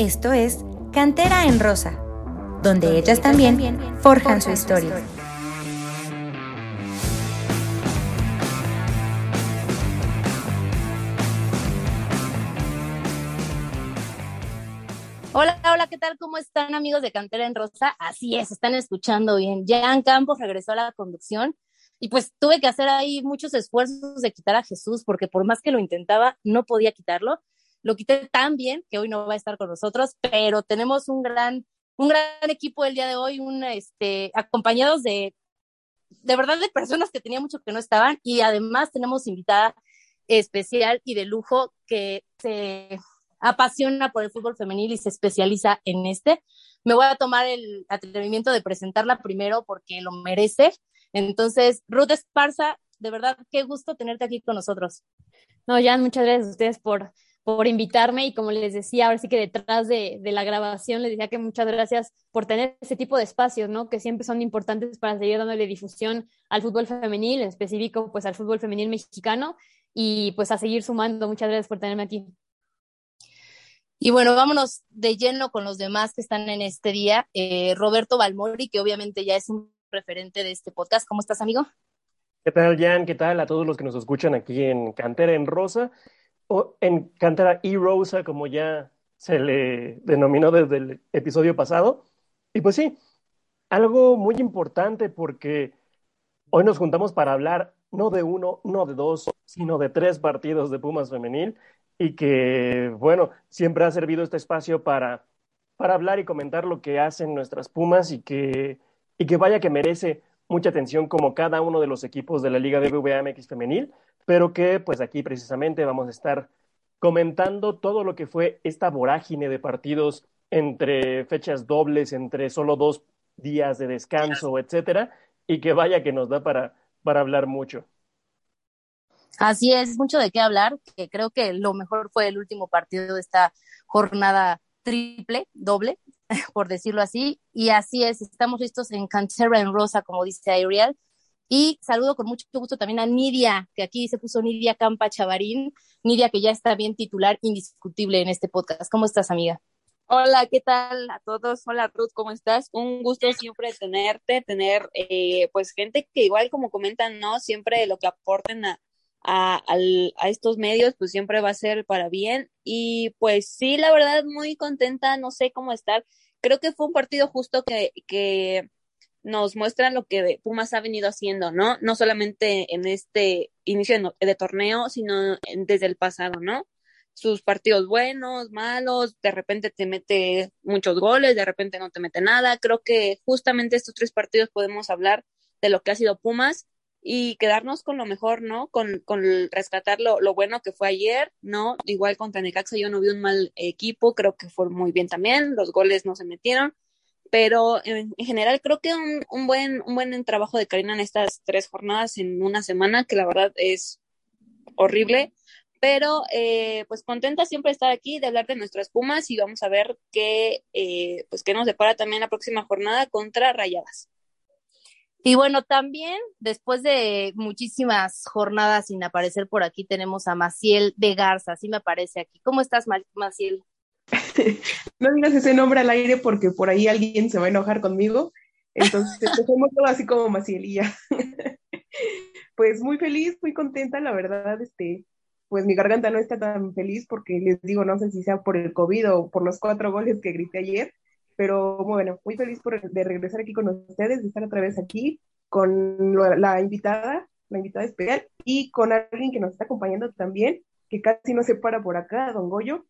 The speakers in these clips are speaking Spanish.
Esto es Cantera en Rosa, donde ellas también forjan su historia. Hola, hola, ¿qué tal? ¿Cómo están amigos de Cantera en Rosa? Así es, están escuchando bien. Jan Campos regresó a la conducción y pues tuve que hacer ahí muchos esfuerzos de quitar a Jesús porque por más que lo intentaba, no podía quitarlo lo quité tan bien que hoy no va a estar con nosotros, pero tenemos un gran, un gran equipo el día de hoy, este, acompañados de, de verdad, de personas que tenía mucho que no estaban y además tenemos invitada especial y de lujo que se apasiona por el fútbol femenil y se especializa en este. Me voy a tomar el atrevimiento de presentarla primero porque lo merece. Entonces, Ruth Esparza, de verdad, qué gusto tenerte aquí con nosotros. No, Jan, muchas gracias a ustedes por, por invitarme y como les decía, ahora sí que detrás de, de, la grabación les decía que muchas gracias por tener ese tipo de espacios, ¿no? Que siempre son importantes para seguir dándole difusión al fútbol femenil, en específico pues al fútbol femenil mexicano y pues a seguir sumando. Muchas gracias por tenerme aquí. Y bueno, vámonos de lleno con los demás que están en este día. Eh, Roberto Balmori, que obviamente ya es un referente de este podcast. ¿Cómo estás, amigo? ¿Qué tal, Jan? ¿Qué tal a todos los que nos escuchan aquí en Cantera en Rosa? O en Cantera y Rosa, como ya se le denominó desde el episodio pasado. Y pues sí, algo muy importante porque hoy nos juntamos para hablar no de uno, no de dos, sino de tres partidos de Pumas femenil y que, bueno, siempre ha servido este espacio para, para hablar y comentar lo que hacen nuestras Pumas y que, y que vaya que merece mucha atención como cada uno de los equipos de la Liga BBVA MX femenil, pero que pues aquí precisamente vamos a estar comentando todo lo que fue esta vorágine de partidos entre fechas dobles, entre solo dos días de descanso, etcétera, y que vaya que nos da para, para hablar mucho. Así es, mucho de qué hablar, que creo que lo mejor fue el último partido de esta jornada triple, doble, por decirlo así, y así es, estamos listos en Cantera en Rosa, como dice Ariel, y saludo con mucho gusto también a Nidia, que aquí se puso Nidia Campa Chavarín. Nidia, que ya está bien titular indiscutible en este podcast. ¿Cómo estás, amiga? Hola, ¿qué tal a todos? Hola, Ruth, ¿cómo estás? Un gusto siempre tenerte, tener eh, pues gente que igual como comentan, ¿no? Siempre lo que aporten a, a, a, estos medios, pues siempre va a ser para bien. Y pues sí, la verdad, muy contenta, no sé cómo estar. Creo que fue un partido justo que, que nos muestran lo que Pumas ha venido haciendo, ¿no? No solamente en este inicio de, torneo, sino desde el pasado, ¿no? Sus partidos buenos, malos, de repente te mete muchos goles, de repente no te mete nada. Creo que justamente estos tres partidos podemos hablar de lo que ha sido Pumas y quedarnos con lo mejor, ¿no? Con, con rescatar lo, lo, bueno que fue ayer, ¿no? Igual contra Necaxa yo no vi un mal equipo, creo que fue muy bien también, los goles no se metieron pero en, general creo que un, un, buen, un buen trabajo de Karina en estas tres jornadas en una semana, que la verdad es horrible, pero eh, pues contenta siempre estar aquí, de hablar de nuestras Pumas y vamos a ver qué, eh, pues qué nos depara también la próxima jornada contra Rayadas. Y bueno, también después de muchísimas jornadas sin aparecer por aquí, tenemos a Maciel de Garza, así me aparece aquí. ¿Cómo estás, Maciel? No digas ese nombre al aire porque por ahí alguien se va a enojar conmigo. Entonces, dejemos todo así como Macielilla. pues muy feliz, muy contenta, la verdad, este, pues mi garganta no está tan feliz porque les digo, no sé si sea por el COVID o por los cuatro goles que grité ayer, pero bueno, muy feliz por, de regresar aquí con ustedes, de estar otra vez aquí con la invitada, la invitada especial, y con alguien que nos está acompañando también, que casi no se para por acá, don Goyo.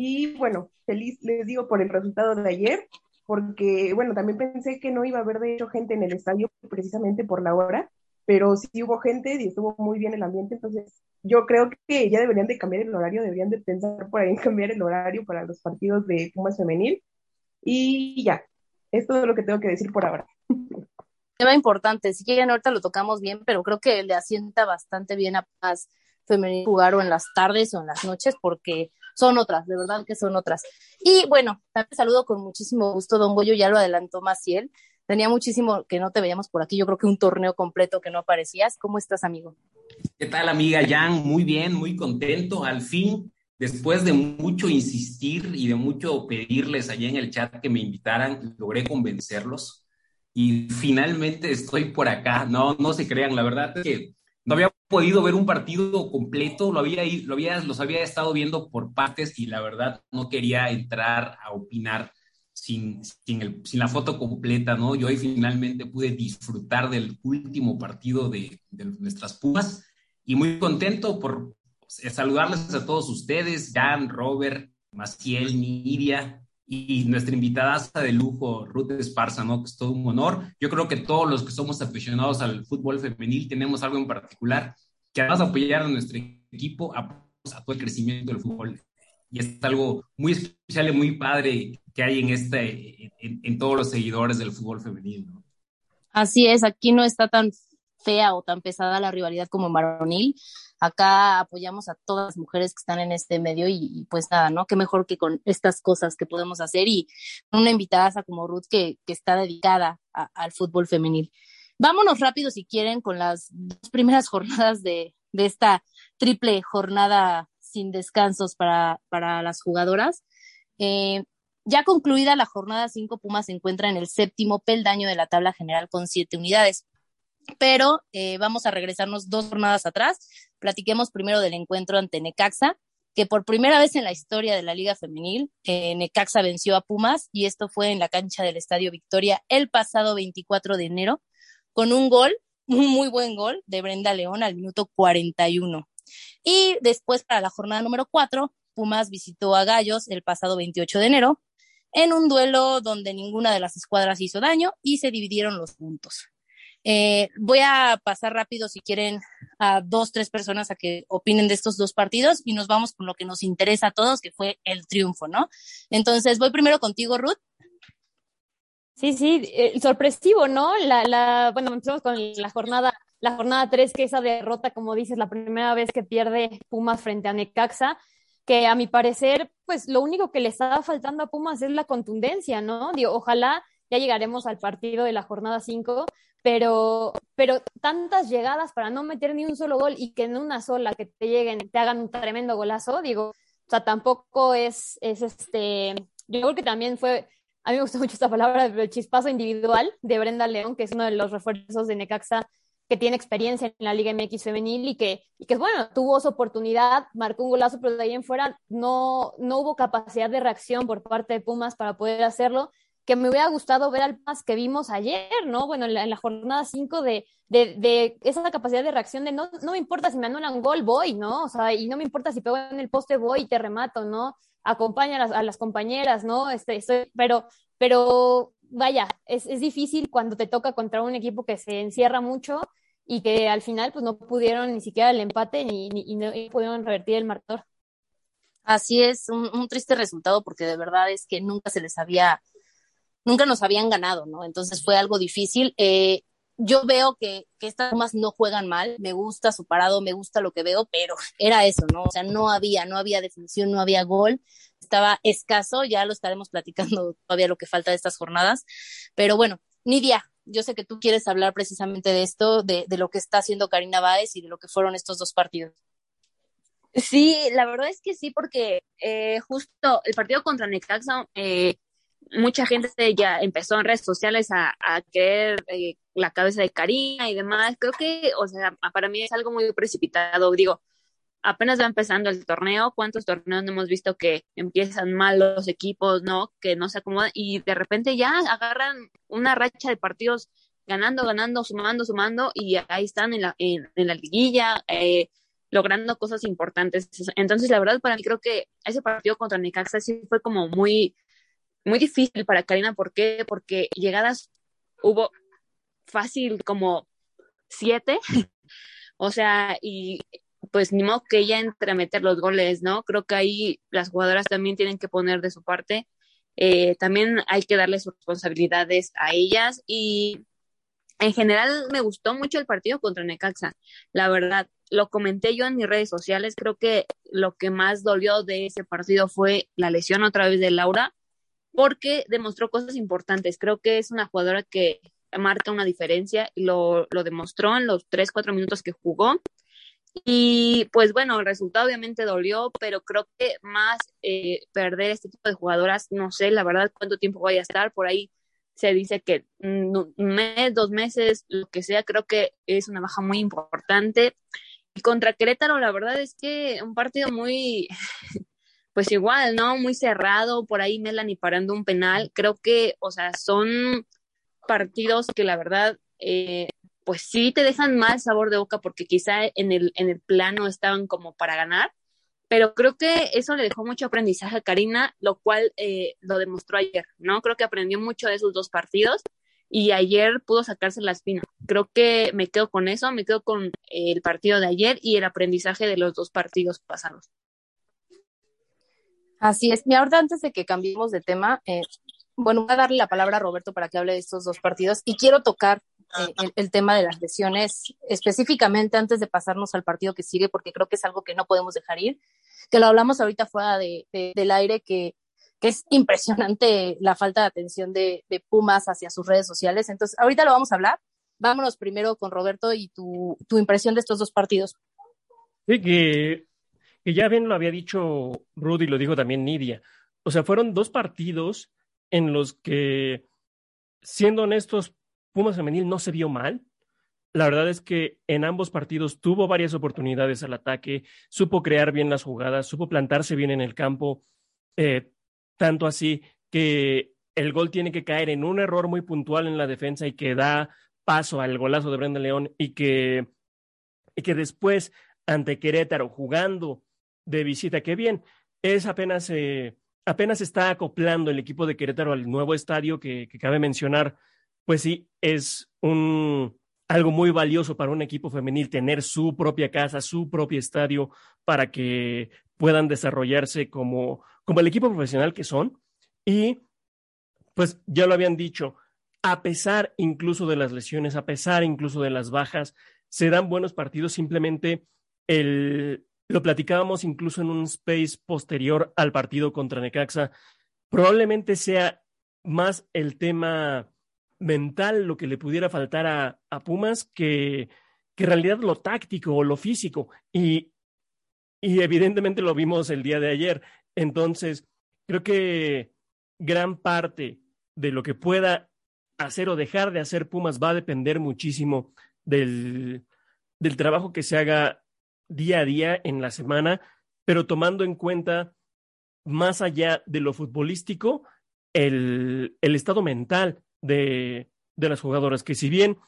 Y bueno, feliz les digo por el resultado de ayer, porque bueno, también pensé que no iba a haber de hecho gente en el estadio precisamente por la hora, pero sí hubo gente y estuvo muy bien el ambiente, entonces yo creo que ya deberían de cambiar el horario, deberían de pensar por ahí en cambiar el horario para los partidos de Pumas femenil. Y ya, es todo lo que tengo que decir por ahora. Tema importante, que ya ahorita lo tocamos bien, pero creo que le asienta bastante bien a Paz femenil jugar o en las tardes o en las noches, porque son otras, de verdad que son otras. Y bueno, también saludo con muchísimo gusto, don Goyo, ya lo adelantó Maciel. Tenía muchísimo que no te veíamos por aquí, yo creo que un torneo completo que no aparecías. ¿Cómo estás, amigo? ¿Qué tal, amiga Jan? Muy bien, muy contento. Al fin después de mucho insistir y de mucho pedirles allá en el chat que me invitaran, logré convencerlos y finalmente estoy por acá. No, no se crean, la verdad es que no había podido ver un partido completo, lo había, lo había, los había estado viendo por partes y la verdad no quería entrar a opinar sin, sin, la foto completa, ¿no? Yo hoy finalmente pude disfrutar del último partido de, de nuestras Pumas y muy contento por saludarles a todos ustedes, Jan, Robert, Maciel, Nidia, y nuestra invitada de lujo, Ruth Esparza, ¿no? Que es todo un honor. Yo creo que todos los que somos aficionados al fútbol femenil tenemos algo en particular que además de apoyar a nuestro equipo, a, todo el crecimiento del fútbol. Y es algo muy especial y muy padre que hay en, este, en, todos los seguidores del fútbol femenil. Así es, aquí no está tan fea o tan pesada la rivalidad como varonil. Acá apoyamos a todas las mujeres que están en este medio y, pues nada, ¿no? Qué mejor que con estas cosas que podemos hacer y una invitada como Ruth que, que está dedicada al fútbol femenil. Vámonos rápido si quieren con las dos primeras jornadas de, de esta triple jornada sin descansos para, para las jugadoras. Eh, ya concluida la jornada 5, Pumas se encuentra en el séptimo peldaño de la tabla general con siete unidades pero eh, vamos a regresarnos dos jornadas atrás. Platiquemos primero del encuentro ante Necaxa, que por primera vez en la historia de la Liga Femenil, eh, Necaxa venció a Pumas y esto fue en la cancha del Estadio Victoria el pasado 24 de enero, con un gol, un muy buen gol de Brenda León al minuto 41. Y después, para la jornada número 4, Pumas visitó a Gallos el pasado 28 de enero en un duelo donde ninguna de las escuadras hizo daño y se dividieron los puntos. Eh, voy a pasar rápido, si quieren, a dos, tres personas a que opinen de estos dos partidos y nos vamos con lo que nos interesa a todos, que fue el triunfo, ¿no? Entonces, voy primero contigo, Ruth. Sí, sí, eh, sorpresivo, ¿no? La, la, bueno, empezamos con la jornada, la jornada tres, que esa derrota, como dices, la primera vez que pierde Pumas frente a Necaxa, que a mi parecer, pues lo único que le estaba faltando a Pumas es la contundencia, ¿no? Digo, ojalá ya llegaremos al partido de la jornada 5, pero, pero tantas llegadas para no meter ni un solo gol y que en una sola que te lleguen, te hagan un tremendo golazo, digo, o sea, tampoco es, es este, yo creo que también fue, a mí me gusta mucho esta palabra, el chispazo individual de Brenda León, que es uno de los refuerzos de Necaxa que tiene experiencia en la Liga MX femenil y que, y que bueno, tuvo su oportunidad, marcó un golazo, pero de ahí en fuera no, no hubo capacidad de reacción por parte de Pumas para poder hacerlo que me hubiera gustado ver al más que vimos ayer, ¿no? Bueno, en la, jornada 5 de, de, de, esa capacidad de reacción de no, no me importa si me anulan gol, voy, ¿no? O sea, y no me importa si pego en el poste, voy y te remato, ¿no? Acompaña a las, compañeras, ¿no? Este, estoy, pero, pero vaya, es, es difícil cuando te toca contra un equipo que se encierra mucho y que al final pues no pudieron ni siquiera el empate ni, ni, no pudieron revertir el marcador. Así es, un, un, triste resultado porque de verdad es que nunca se les había nunca nos habían ganado, ¿no? Entonces fue algo difícil. Eh, yo veo que, estas Pumas no juegan mal, me gusta su parado, me gusta lo que veo, pero era eso, ¿no? O sea, no había, no había definición, no había gol, estaba escaso, ya lo estaremos platicando todavía lo que falta de estas jornadas, pero bueno, Nidia, yo sé que tú quieres hablar precisamente de esto, de, de lo que está haciendo Karina Báez y de lo que fueron estos dos partidos. Sí, la verdad es que sí, porque eh, justo el partido contra Necaxa, eh, mucha gente ya empezó en redes sociales a, a querer eh, la cabeza de Karina y demás. Creo que, o sea, para mí es algo muy precipitado. Digo, apenas va empezando el torneo, ¿cuántos torneos no hemos visto que empiezan mal los equipos, ¿no? Que no se acomodan y de repente ya agarran una racha de partidos ganando, ganando, sumando, sumando y ahí están en la, en, en la liguilla. Eh, logrando cosas importantes. Entonces, la verdad, para mí creo que ese partido contra Necaxa sí fue como muy, muy difícil para Karina. ¿Por qué? Porque llegadas hubo fácil como siete. o sea, y pues ni modo que ella entre a meter los goles, ¿no? Creo que ahí las jugadoras también tienen que poner de su parte. Eh, también hay que darle sus responsabilidades a ellas y en general me gustó mucho el partido contra Necaxa, la verdad. Lo comenté yo en mis redes sociales, creo que lo que más dolió de ese partido fue la lesión otra vez de Laura, porque demostró cosas importantes. Creo que es una jugadora que marca una diferencia y lo, lo demostró en los tres, cuatro minutos que jugó. Y pues bueno, el resultado obviamente dolió, pero creo que más eh, perder este tipo de jugadoras, no sé, la verdad, cuánto tiempo vaya a estar por ahí. Se dice que un mes, dos meses, lo que sea, creo que es una baja muy importante. Y contra Querétaro, la verdad es que un partido muy, pues igual, ¿no? Muy cerrado, por ahí Melanie parando un penal. Creo que, o sea, son partidos que la verdad eh, pues sí te dejan mal sabor de boca porque quizá en el, en el plano estaban como para ganar, pero creo que eso le dejó mucho aprendizaje a Karina, lo cual eh, lo demostró ayer, ¿no? Creo que aprendió mucho de esos dos partidos y ayer pudo sacarse la espina. Creo que me quedo con eso, me quedo con el partido de ayer y el aprendizaje de los dos partidos pasados. Así es. Mi ahorita antes de que cambiemos de tema, eh, bueno, voy a darle la palabra a Roberto para que hable de estos dos partidos y quiero tocar eh, el, tema de las lesiones, específicamente antes de pasarnos al partido que sigue, porque creo que es algo que no podemos dejar ir, que lo hablamos ahorita fuera de, del aire, que, que, es impresionante la falta de atención de, de, Pumas hacia sus redes sociales. Entonces, ahorita lo vamos a hablar. Vámonos primero con Roberto y tu, tu impresión de estos dos partidos. Sí, que, que ya bien lo había dicho Rudy, lo dijo también Nidia. O sea, fueron dos partidos en los que, siendo honestos, Pumas Femenil no se vio mal. La verdad es que en ambos partidos tuvo varias oportunidades al ataque, supo crear bien las jugadas, supo plantarse bien en el campo, eh, tanto así que el gol tiene que caer en un error muy puntual en la defensa y que da paso al golazo de Brenda León y que, y que después ante Querétaro jugando de visita, que bien, es apenas, eh, está acoplando el equipo de Querétaro al nuevo estadio que, que cabe mencionar pues sí, es un, algo muy valioso para un equipo femenil tener su propia casa, su propio estadio para que puedan desarrollarse como, como el equipo profesional que son. Y pues ya lo habían dicho, a pesar incluso de las lesiones, a pesar incluso de las bajas, se dan buenos partidos. Simplemente el, lo platicábamos incluso en un space posterior al partido contra Necaxa. Probablemente sea más el tema mental lo que le pudiera faltar a, a Pumas que, que en realidad lo táctico o lo físico. Y, y evidentemente lo vimos el día de ayer. Entonces, creo que gran parte de lo que pueda hacer o dejar de hacer Pumas va a depender muchísimo del, del trabajo que se haga día a día en la semana, pero tomando en cuenta, más allá de lo futbolístico, el, el estado mental de, de las jugadoras, que si bien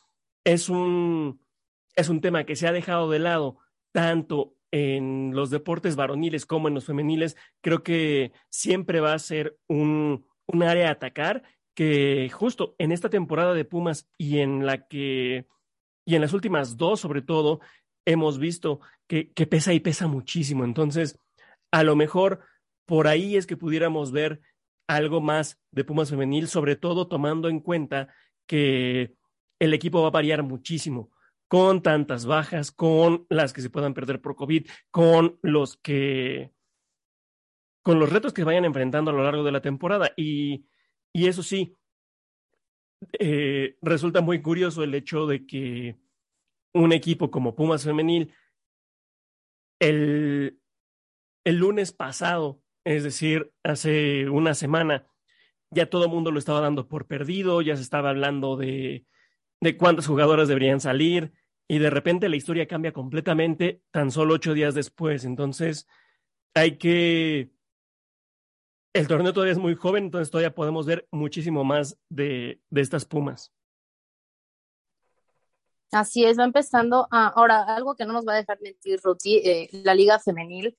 es un, es un tema que se ha dejado de lado tanto en los deportes varoniles como en los femeniles, creo que siempre va a ser un, un área a atacar que justo en esta temporada de Pumas y en la que, y en las últimas dos sobre todo, hemos visto que, pesa y pesa muchísimo. Entonces, a lo mejor por ahí es que pudiéramos ver algo más de Pumas femenil, sobre todo tomando en cuenta que el equipo va a variar muchísimo con tantas bajas, con las que se puedan perder por COVID, con los que con los retos que vayan enfrentando a lo largo de la temporada. Y, y eso sí, eh, resulta muy curioso el hecho de que un equipo como Pumas Femenil, el, el lunes pasado es decir, hace una semana ya todo el mundo lo estaba dando por perdido, ya se estaba hablando de, de cuántas jugadoras deberían salir y de repente la historia cambia completamente tan solo ocho días después. Entonces, hay que... El torneo todavía es muy joven, entonces todavía podemos ver muchísimo más de, de estas Pumas. Así es, va empezando. ahora, algo que no nos va a dejar mentir, Ruti, eh, la liga femenil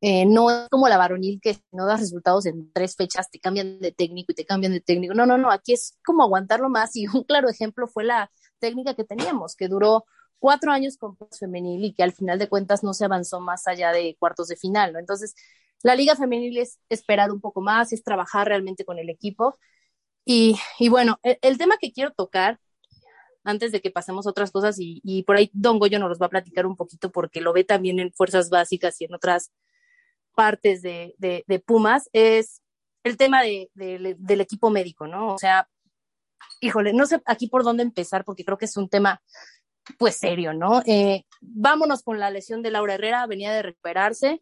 eh, no es como la varonil que no das resultados en tres fechas, te cambian de técnico y te cambian de técnico. No, no, no, aquí es como aguantarlo más y un claro ejemplo fue la técnica que teníamos, que duró cuatro años con femenil y que al final de cuentas no se avanzó más allá de cuartos de final, ¿no? Entonces, la liga femenil es esperar un poco más, es trabajar realmente con el equipo. Y, y bueno, el, el, tema que quiero tocar, antes de que pasemos a otras cosas, y, por ahí Don Goyo nos los va a platicar un poquito porque lo ve también en fuerzas básicas y en otras partes de, Pumas es el tema de, del equipo médico, ¿no? O sea, híjole, no sé aquí por dónde empezar porque creo que es un tema pues serio, ¿no? Eh, vámonos con la lesión de Laura Herrera, venía de recuperarse,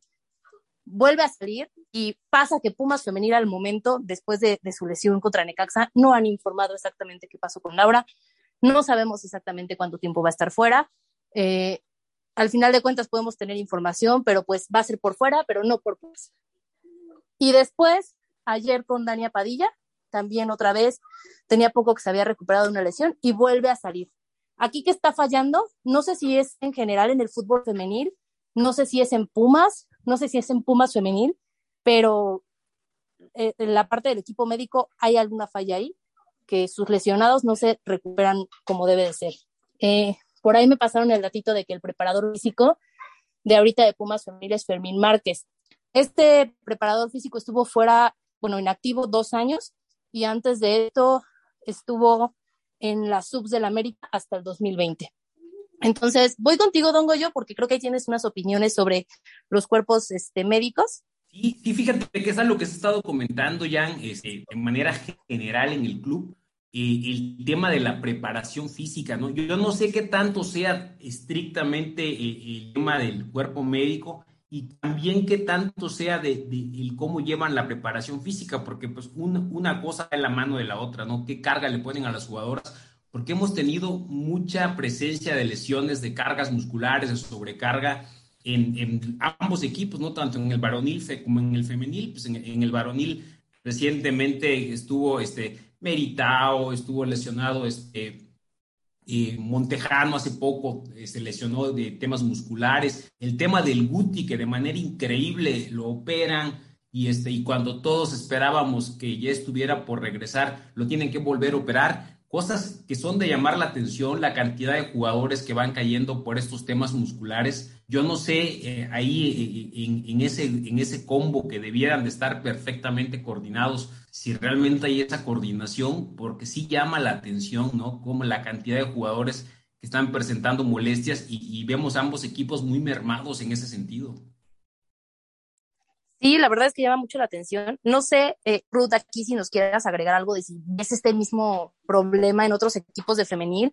vuelve a salir y pasa que Pumas femenil al momento, después de, su lesión contra Necaxa, no han informado exactamente qué pasó con Laura, no sabemos exactamente cuánto tiempo va a estar fuera. Eh, al final de cuentas podemos tener información, pero pues va a ser por fuera, pero no por. Y después, ayer con Dania Padilla, también otra vez, tenía poco que se había recuperado de una lesión y vuelve a salir. Aquí que está fallando, no sé si es en general en el fútbol femenil, no sé si es en Pumas, no sé si es en Pumas femenil, pero eh, en la parte del equipo médico hay alguna falla ahí, que sus lesionados no se recuperan como debe de ser. Eh, por ahí me pasaron el datito de que el preparador físico de ahorita de Pumas femenil es Fermín Márquez. Este preparador físico estuvo fuera, bueno, inactivo dos años y antes de esto estuvo en las subs del América hasta el 2020. Entonces, voy contigo, Don Goyo, porque creo que ahí tienes unas opiniones sobre los cuerpos este, médicos. Sí, sí, fíjate que es algo que se ha estado comentando ya este, de manera general en el club, eh, el tema de la preparación física, ¿no? Yo, no sé qué tanto sea estrictamente eh, el tema del cuerpo médico, y también qué tanto sea de, el cómo llevan la preparación física, porque pues una, una cosa es la mano de la otra, ¿no? ¿Qué carga le ponen a las jugadoras? Porque hemos tenido mucha presencia de lesiones, de cargas musculares, de sobrecarga en, ambos equipos, no tanto en el varonil como en el femenil, pues en, el varonil recientemente estuvo este Meritao, estuvo lesionado este Montejano hace poco eh, se lesionó de temas musculares. El tema del Guti, que de manera increíble lo operan y, este, y cuando todos esperábamos que ya estuviera por regresar, lo tienen que volver a operar. Cosas que son de llamar la atención, la cantidad de jugadores que van cayendo por estos temas musculares. Yo no sé, eh, ahí eh, en, ese, en ese combo que debieran de estar perfectamente coordinados, si realmente hay esa coordinación, porque sí llama la atención, ¿no? Como la cantidad de jugadores que están presentando molestias y, vemos ambos equipos muy mermados en ese sentido. Sí, la verdad es que llama mucho la atención. No sé, eh, Ruth, aquí si nos quieras agregar algo de si ves este mismo problema en otros equipos de femenil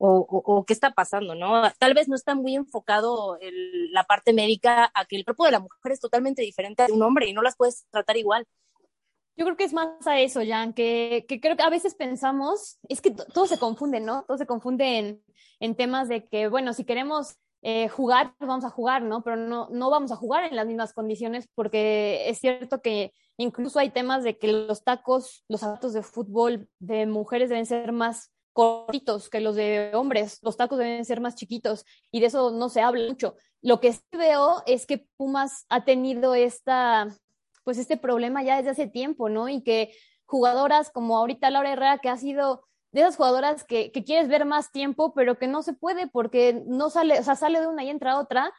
o, qué está pasando, ¿no? Tal vez no está muy enfocado la parte médica a que el cuerpo de la mujer es totalmente diferente de un hombre y no las puedes tratar igual. Yo creo que es más a eso, Jan, que, que creo que a veces pensamos, es que todo se confunde, ¿no? Todo se confunde en, en temas de que, bueno, si queremos eh, jugar, pues vamos a jugar, ¿no? Pero no, no vamos a jugar en las mismas condiciones porque es cierto que incluso hay temas de que los tacos, los zapatos de fútbol de mujeres deben ser más cortitos que los de hombres, los tacos deben ser más chiquitos y de eso no se habla mucho. Lo que sí veo es que Pumas ha tenido esta pues este problema ya desde hace tiempo, ¿no? Y que jugadoras como ahorita Laura Herrera, que ha sido de esas jugadoras que, que, quieres ver más tiempo, pero que no se puede porque no sale, o sea, sale de una y entra otra,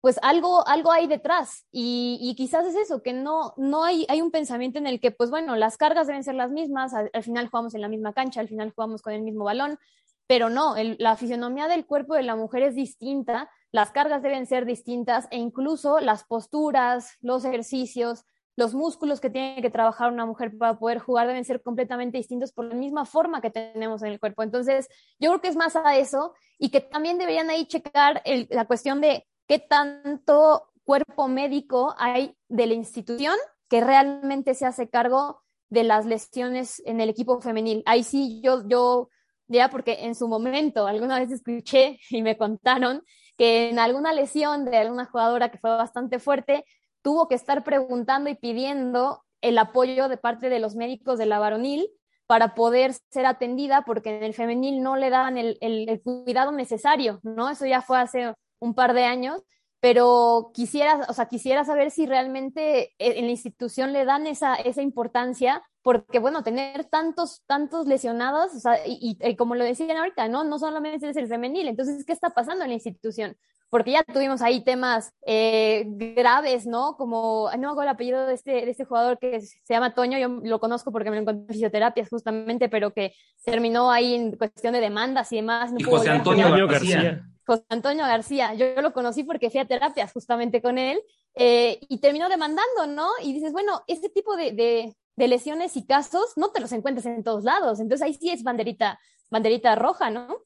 pues algo, algo hay detrás. Y, quizás es eso, que no, no hay, hay un pensamiento en el que, pues bueno, las cargas deben ser las mismas, al, final jugamos en la misma cancha, al final jugamos con el mismo balón, pero no, la fisionomía del cuerpo de la mujer es distinta, las cargas deben ser distintas e incluso las posturas, los ejercicios, los músculos que tiene que trabajar una mujer para poder jugar deben ser completamente distintos por la misma forma que tenemos en el cuerpo. Entonces, yo creo que es más a eso y que también deberían ahí checar la cuestión de qué tanto cuerpo médico hay de la institución que realmente se hace cargo de las lesiones en el equipo femenil. Ahí sí, yo, yo, ya porque en su momento alguna vez escuché y me contaron que en alguna lesión de alguna jugadora que fue bastante fuerte, tuvo que estar preguntando y pidiendo el apoyo de parte de los médicos de la varonil para poder ser atendida, porque en el femenil no le daban el, el, cuidado necesario, ¿no? Eso ya fue hace un par de años, pero quisiera, o sea, quisiera saber si realmente en la institución le dan esa, esa importancia, porque bueno, tener tantos, tantos lesionados, o sea, y, y, como lo decían ahorita, ¿no? No solamente es el femenil, entonces, ¿qué está pasando en la institución? porque ya tuvimos ahí temas eh, graves, ¿no? Como, no acuerdo el apellido de este, de este jugador que se llama Toño, yo lo conozco porque me lo encontré en fisioterapias justamente, pero que terminó ahí en cuestión de demandas y demás. y José Antonio García. José Antonio García, yo, lo conocí porque fui a terapias justamente con él eh, y terminó demandando, ¿no? Y dices, bueno, este tipo de, de, de lesiones y casos no te los encuentras en todos lados, entonces ahí sí es banderita, banderita roja, ¿no?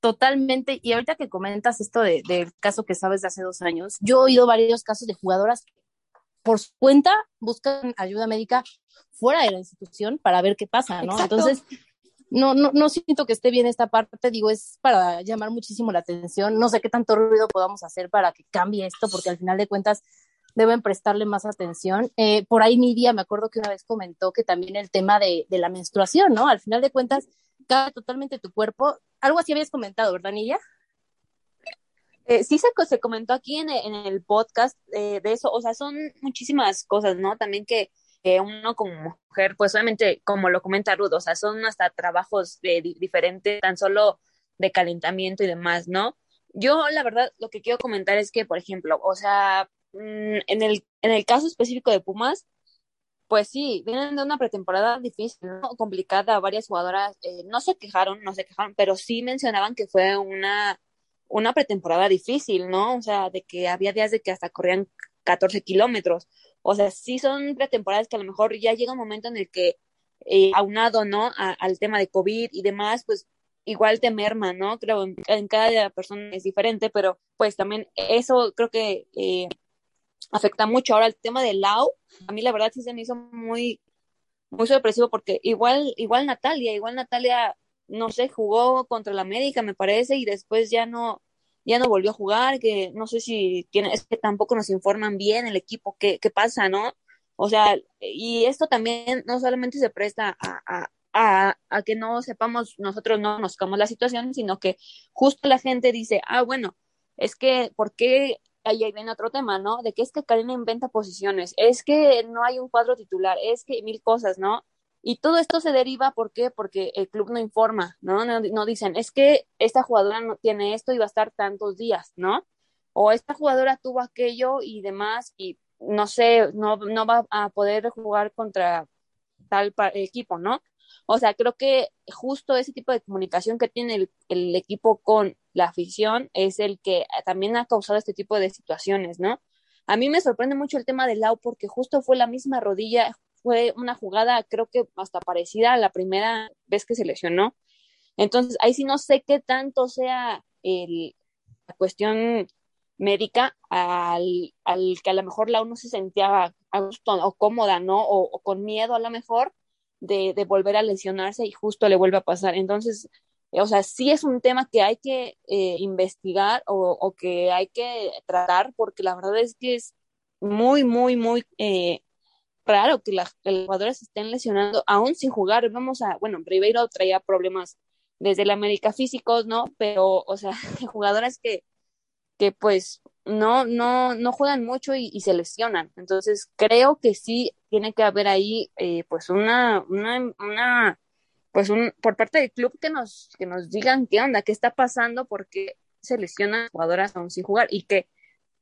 Totalmente. Y ahorita que comentas esto de, del caso que sabes de hace dos años, yo he oído varios casos de jugadoras que por su cuenta buscan ayuda médica fuera de la institución para ver qué pasa, ¿no? Exacto. Entonces, no, no, no siento que esté bien esta parte, digo, es para llamar muchísimo la atención. No sé qué tanto ruido podamos hacer para que cambie esto, porque al final de cuentas deben prestarle más atención. Eh, por ahí Nidia, me acuerdo que una vez comentó que también el tema de, de la menstruación, ¿no? Al final de cuentas, cabe totalmente tu cuerpo. Algo así habías comentado, ¿verdad, Nidia? Eh, sí se, se, comentó aquí en, en el podcast eh, de eso, o sea, son muchísimas cosas, ¿no? También que eh, uno como mujer, pues obviamente, como lo comenta Ruth, o sea, son hasta trabajos diferentes, tan solo de calentamiento y demás, ¿no? Yo, la verdad, lo que quiero comentar es que, por ejemplo, o sea, en, el, en el caso específico de Pumas, pues sí, vienen de una pretemporada difícil, ¿no? complicada, varias jugadoras eh, no se quejaron, no se quejaron, pero sí mencionaban que fue una, una pretemporada difícil, ¿no? O sea, de que había días de que hasta corrían 14 kilómetros. O sea, sí son pretemporadas que a lo mejor ya llega un momento en el que, eh, aunado, ¿no? Al tema de COVID y demás, pues igual te merma, ¿no? Creo en, en cada persona es diferente, pero pues también eso creo que eh, afecta mucho. Ahora el tema del Lau, a mí la verdad sí se me hizo muy, muy sorpresivo porque igual, igual Natalia, igual Natalia, no sé, jugó contra la América, me parece, y después ya no, ya no volvió a jugar, que no sé si tiene, es que tampoco nos informan bien el equipo, qué, qué pasa, ¿no? O sea, y esto también no solamente se presta a, a, a, que no sepamos, nosotros no conozcamos la situación, sino que justo la gente dice, ah, bueno, es que, ¿por qué ahí viene otro tema, ¿no? De que es que Karina inventa posiciones, es que no hay un cuadro titular, es que mil cosas, ¿no? Y todo esto se deriva, ¿por qué? Porque el club no informa, ¿no? No, no dicen, es que esta jugadora no tiene esto y va a estar tantos días, ¿no? O esta jugadora tuvo aquello y demás y no sé, no, no va a poder jugar contra tal equipo, ¿no? O sea, creo que justo ese tipo de comunicación que tiene el, el, equipo con la afición es el que también ha causado este tipo de situaciones, ¿no? A mí me sorprende mucho el tema del Lau porque justo fue la misma rodilla, fue una jugada creo que hasta parecida a la primera vez que se lesionó. Entonces, ahí sí no sé qué tanto sea el, la cuestión médica al, al, que a lo mejor Lau no se sentía a gusto o cómoda, ¿no? O, o con miedo a lo mejor de, volver a lesionarse y justo le vuelve a pasar. Entonces, o sea, sí es un tema que hay que eh, investigar o, que hay que tratar porque la verdad es que es muy, muy, muy eh, raro que, la, que los jugadores estén lesionando aún sin jugar. Vamos a, bueno, Ribeiro traía problemas desde la América físicos, ¿no? Pero, o sea, jugadoras que, que pues no, no, no juegan mucho y, se lesionan. Entonces, creo que sí tiene que haber ahí, eh, pues, una, una, una, pues, un, por parte del club que nos, que nos digan qué onda, qué está pasando, porque se lesionan jugadoras aún sin jugar y que,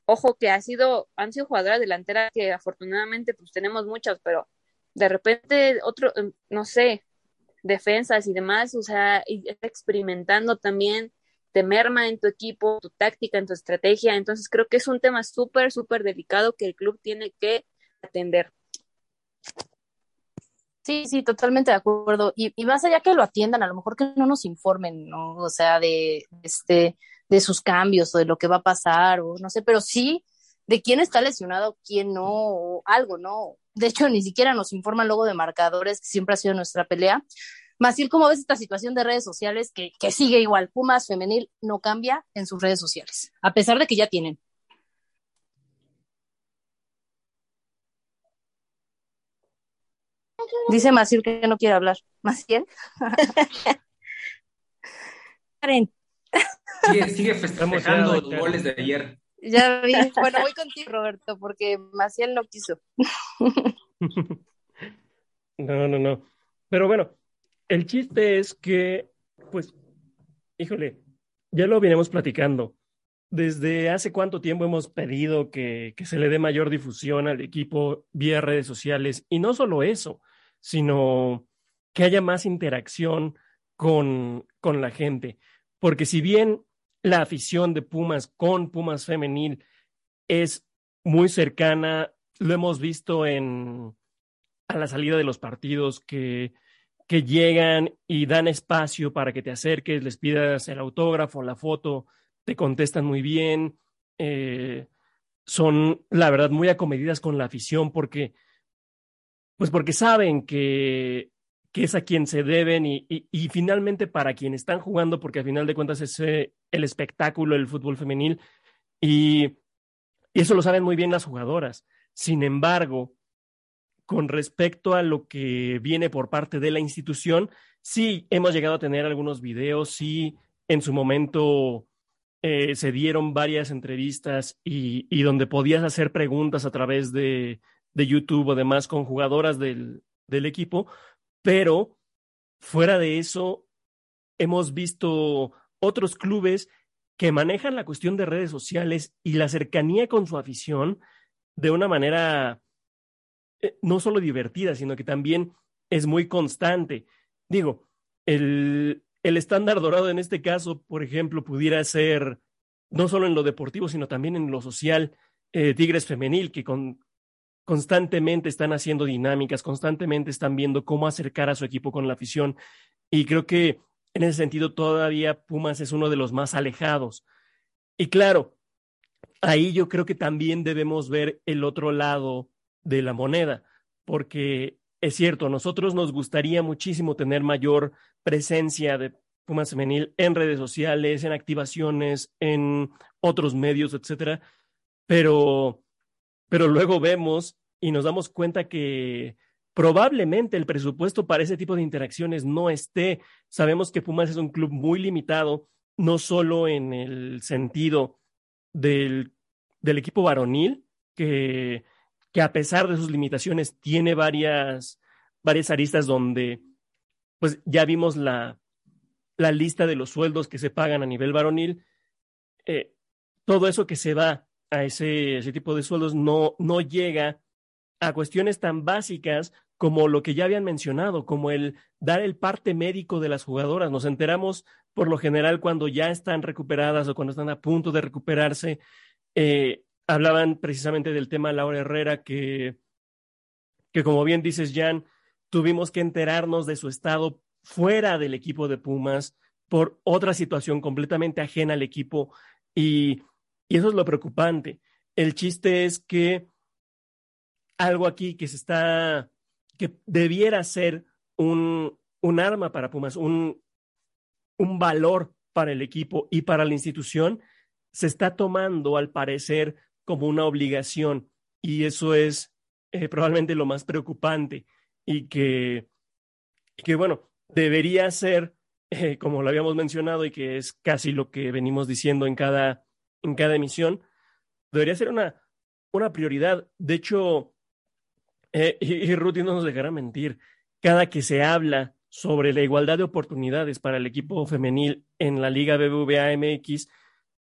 ojo, que ha sido, han sido jugadoras delanteras que afortunadamente, pues, tenemos muchas, pero de repente otro, no sé, defensas y demás, o sea, y experimentando también te merma en tu equipo, tu táctica, en tu estrategia. Entonces creo que es un tema súper, súper delicado que el club tiene que atender. Sí, sí, totalmente de acuerdo. Y, y, más allá que lo atiendan, a lo mejor que no nos informen, ¿no? O sea, de, este, de sus cambios o de lo que va a pasar, o no sé, pero sí de quién está lesionado, quién no, o algo, ¿no? De hecho, ni siquiera nos informan luego de marcadores, que siempre ha sido nuestra pelea. Maciel, ¿cómo ves esta situación de redes sociales que, que, sigue igual? Pumas femenil no cambia en sus redes sociales, a pesar de que ya tienen. Dice Maciel que no quiere hablar. ¿Maciel? Karen. Sigue, sigue festejando los goles de ayer. Ya vi. Bueno, voy contigo, Roberto, porque Maciel no quiso. No, no, no. Pero bueno, el chiste es que, pues, híjole, ya lo venimos platicando. Desde hace cuánto tiempo hemos pedido que, que, se le dé mayor difusión al equipo vía redes sociales. Y no solo eso, sino que haya más interacción con, con la gente. Porque si bien la afición de Pumas con Pumas femenil es muy cercana, lo hemos visto en a la salida de los partidos que que llegan y dan espacio para que te acerques, les pidas el autógrafo, la foto, te contestan muy bien, eh, son, la verdad, muy acomedidas con la afición porque, pues porque saben que, que es a quien se deben y, y, finalmente para quien están jugando, porque al final de cuentas es eh, el espectáculo, el fútbol femenil, y, y eso lo saben muy bien las jugadoras. Sin embargo, con respecto a lo que viene por parte de la institución, sí hemos llegado a tener algunos videos, sí en su momento eh, se dieron varias entrevistas y, y, donde podías hacer preguntas a través de, de YouTube o demás con jugadoras del, del equipo, pero fuera de eso, hemos visto otros clubes que manejan la cuestión de redes sociales y la cercanía con su afición de una manera no solo divertida, sino que también es muy constante. Digo, el, el estándar dorado en este caso, por ejemplo, pudiera ser no solo en lo deportivo, sino también en lo social, eh, Tigres Femenil, que con, constantemente están haciendo dinámicas, constantemente están viendo cómo acercar a su equipo con la afición. Y creo que en ese sentido todavía Pumas es uno de los más alejados. Y claro, ahí yo creo que también debemos ver el otro lado de la moneda, porque es cierto, a nosotros nos gustaría muchísimo tener mayor presencia de Pumas Femenil en redes sociales, en activaciones, en otros medios, etcétera, pero pero luego vemos y nos damos cuenta que probablemente el presupuesto para ese tipo de interacciones no esté. Sabemos que Pumas es un club muy limitado, no solo en el sentido del, del equipo varonil, que, que a pesar de sus limitaciones tiene varias, varias aristas donde pues ya vimos la, la lista de los sueldos que se pagan a nivel varonil, eh, todo eso que se va a ese, ese tipo de sueldos no, no llega a cuestiones tan básicas como lo que ya habían mencionado, como el dar el parte médico de las jugadoras. Nos enteramos por lo general cuando ya están recuperadas o cuando están a punto de recuperarse. Eh, hablaban precisamente del tema Laura Herrera, que, que como bien dices, Jan, tuvimos que enterarnos de su estado fuera del equipo de Pumas por otra situación completamente ajena al equipo y y eso es lo preocupante. El chiste es que algo aquí que se está, que debiera ser un, un arma para Pumas, un, un valor para el equipo y para la institución, se está tomando, al parecer, como una obligación. Y eso es eh, probablemente lo más preocupante y que, que bueno, debería ser, eh, como lo habíamos mencionado y que es casi lo que venimos diciendo en cada en cada emisión, debería ser una, una prioridad. De hecho, eh, y, y Ruth no nos dejará mentir, cada que se habla sobre la igualdad de oportunidades para el equipo femenil en la Liga BBVA MX,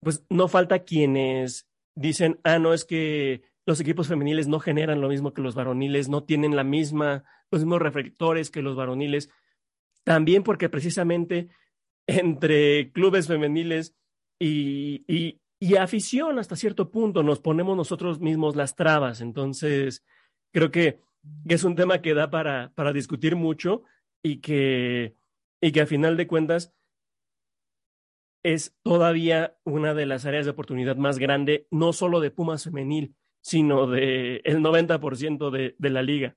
pues no falta quienes dicen, ah, no, es que los equipos femeniles no generan lo mismo que los varoniles, no tienen la misma, los mismos reflectores que los varoniles, también porque precisamente entre clubes femeniles y, y, afición hasta cierto punto nos ponemos nosotros mismos las trabas. Entonces, creo que es un tema que da para, para discutir mucho y que, y que a final de cuentas es todavía una de las áreas de oportunidad más grande, no solo de Pumas femenil, sino de el 90% de, de la liga.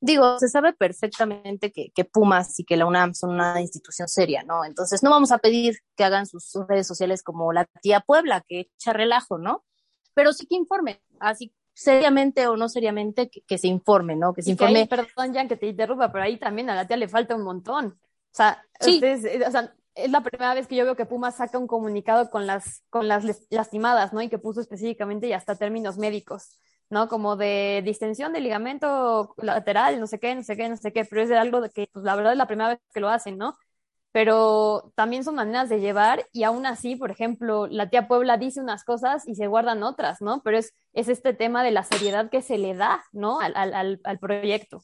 digo, se sabe perfectamente que, que, Pumas y que la UNAM son una institución seria, ¿no? Entonces no vamos a pedir que hagan sus, sus redes sociales como la tía Puebla, que echa relajo, ¿no? Pero sí que informe, así seriamente o no seriamente, que, que se informe, ¿no? Que se informe. Que ahí, perdón, Jan, que te interrumpa, pero ahí también a la tía le falta un montón. O sea, sí. ustedes, eh, o sea, es la primera vez que yo veo que Pumas saca un comunicado con las, con las lastimadas, ¿no? Y que puso específicamente y hasta términos médicos. ¿no? Como de distensión de ligamento lateral, no sé qué, no sé qué, no sé qué, pero es de algo de que, pues la verdad es la primera vez que lo hacen, ¿no? Pero también son maneras de llevar y aún así, por ejemplo, la tía Puebla dice unas cosas y se guardan otras, ¿no? Pero es, es este tema de la seriedad que se le da, ¿no? Al, al, al proyecto.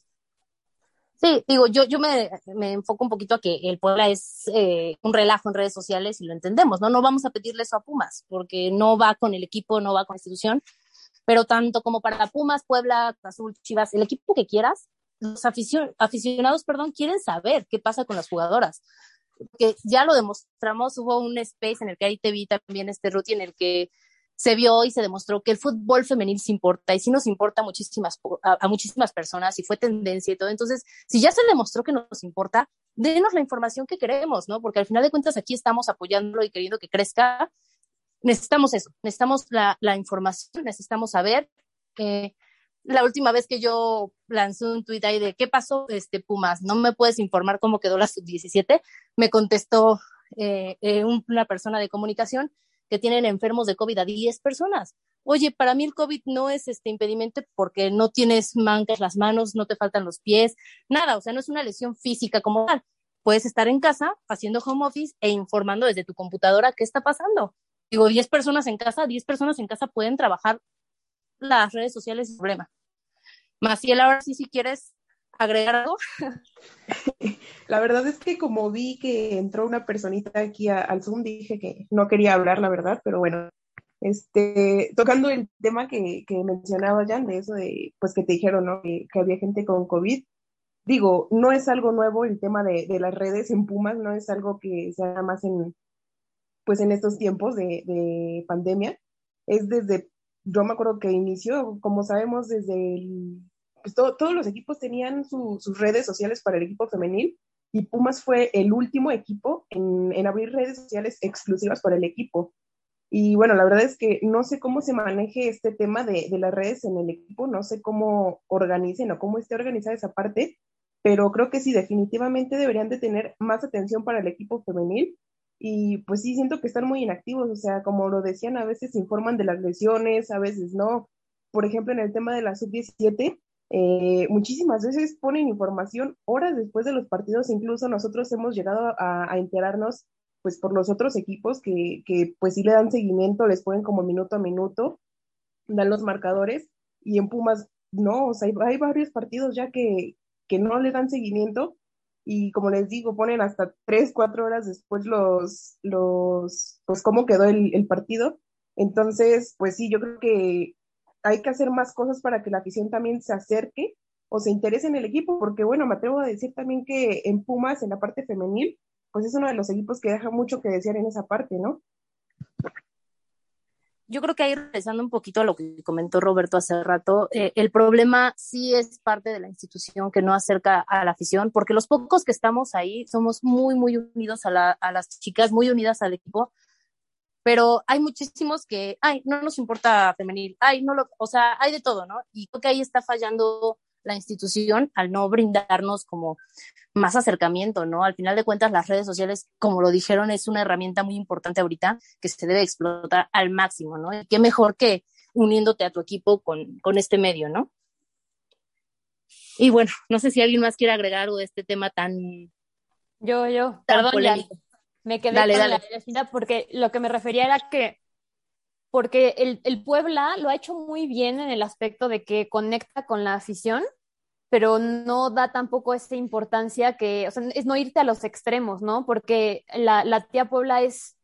Sí, digo, yo, yo me, me, enfoco un poquito a que el Puebla es eh, un relajo en redes sociales y lo entendemos, ¿no? No vamos a pedirle eso a Pumas porque no va con el equipo, no va con la institución, pero tanto como para Pumas, Puebla, Azul, Chivas, el equipo que quieras, los aficionados, perdón, quieren saber qué pasa con las jugadoras. Que ya lo demostramos, hubo un space en el que ahí te vi también este Ruti, en el que se vio y se demostró que el fútbol femenil se importa y sí nos importa a, muchísimas personas y fue tendencia y todo. Entonces, si ya se demostró que nos importa, denos la información que queremos, ¿no? Porque al final de cuentas aquí estamos apoyándolo y queriendo que crezca. Necesitamos eso, necesitamos la, la información, necesitamos saber. Eh, la última vez que yo lancé un tuit ahí de qué pasó, este Pumas, no me puedes informar cómo quedó la sub-17, me contestó eh, eh, una persona de comunicación que tienen enfermos de COVID a 10 personas. Oye, para mí el COVID no es este impedimento porque no tienes mancas las manos, no te faltan los pies, nada, o sea, no es una lesión física como tal. Puedes estar en casa haciendo home office e informando desde tu computadora qué está pasando. Digo, 10 personas en casa, 10 personas en casa pueden trabajar las redes sociales sin problema. Maciel, ahora sí, si quieres agregar algo. La verdad es que como vi que entró una personita aquí al Zoom, dije que no quería hablar, la verdad, pero bueno, este, tocando el tema que, que mencionaba Jan, de eso de, pues que te dijeron, ¿no? Que, había gente con COVID. Digo, no es algo nuevo el tema de, de, las redes en Pumas, no es algo que sea más en, pues en estos tiempos de, de pandemia. Es desde, yo me acuerdo que inició, como sabemos, desde el pues todos los equipos tenían sus redes sociales para el equipo femenil y Pumas fue el último equipo en, abrir redes sociales exclusivas para el equipo. Y bueno, la verdad es que no sé cómo se maneje este tema de, las redes en el equipo, no sé cómo organicen o cómo esté organizada esa parte, pero creo que sí, definitivamente deberían de tener más atención para el equipo femenil. Y pues sí, siento que están muy inactivos, o sea, como lo decían, a veces informan de las lesiones, a veces no. Por ejemplo, en el tema de la sub-17, eh, muchísimas veces ponen información horas después de los partidos, incluso nosotros hemos llegado a, enterarnos pues por los otros equipos que, que, pues sí le dan seguimiento, les ponen como minuto a minuto, dan los marcadores y en Pumas no, o sea, hay, varios partidos ya que, que no le dan seguimiento y como les digo, ponen hasta tres, cuatro horas después los, los, pues cómo quedó el, el partido. Entonces, pues sí, yo creo que hay que hacer más cosas para que la afición también se acerque o se interese en el equipo, porque bueno, me atrevo a decir también que en Pumas, en la parte femenil, pues es uno de los equipos que deja mucho que desear en esa parte, ¿no? Yo creo que ahí regresando un poquito a lo que comentó Roberto hace rato, eh, el problema sí es parte de la institución que no acerca a la afición, porque los pocos que estamos ahí somos muy, muy unidos a, a las chicas, muy unidas al equipo, pero hay muchísimos que, ay, no nos importa femenil, ay, no lo, o sea, hay de todo, ¿no? Y creo que ahí está fallando la institución al no brindarnos como más acercamiento, ¿no? Al final de cuentas, las redes sociales, como lo dijeron, es una herramienta muy importante ahorita que se debe explotar al máximo, ¿no? Y qué mejor que uniéndote a tu equipo con, con este medio, ¿no? Y bueno, no sé si alguien más quiere agregar algo de este tema tan... Yo, yo, perdón, polémico. Me quedé con la curiosidad porque lo que me refería era que porque el, el, Puebla lo ha hecho muy bien en el aspecto de que conecta con la afición, pero no da tampoco esa importancia que, o sea, es no irte a los extremos, ¿no? Porque la, la tía Puebla es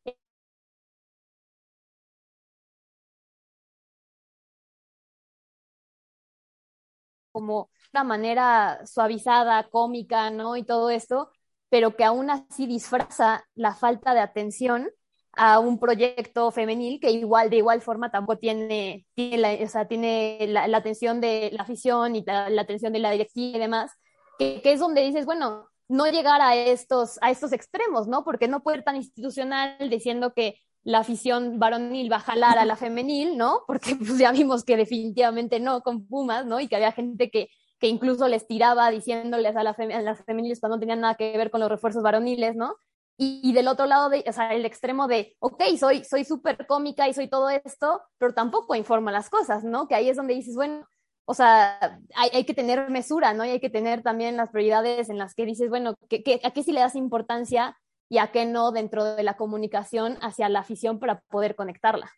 como una manera suavizada, cómica, ¿no? Y todo esto, pero que aún así disfraza la falta de atención a un proyecto femenil que igual de igual forma tampoco tiene, tiene, la, o sea, tiene la, atención de la afición y la, atención de la directiva y demás, que, que, es donde dices, bueno, no llegar a estos, a estos extremos, ¿no? Porque no puede ser tan institucional diciendo que la afición varonil va a jalar a la femenil, ¿no? Porque pues ya vimos que definitivamente no con Pumas, ¿no? Y que había gente que que incluso les tiraba diciéndoles a, las femeniles cuando no tenían nada que ver con los refuerzos varoniles, ¿no? Y, del otro lado, de, o sea, el extremo de, ok, soy soy súper cómica y soy todo esto, pero tampoco informa las cosas, ¿no? Que ahí es donde dices, bueno, o sea, hay, que tener mesura, ¿no? Y hay que tener también las prioridades en las que dices, bueno, a qué sí le das importancia y a qué no dentro de la comunicación hacia la afición para poder conectarla?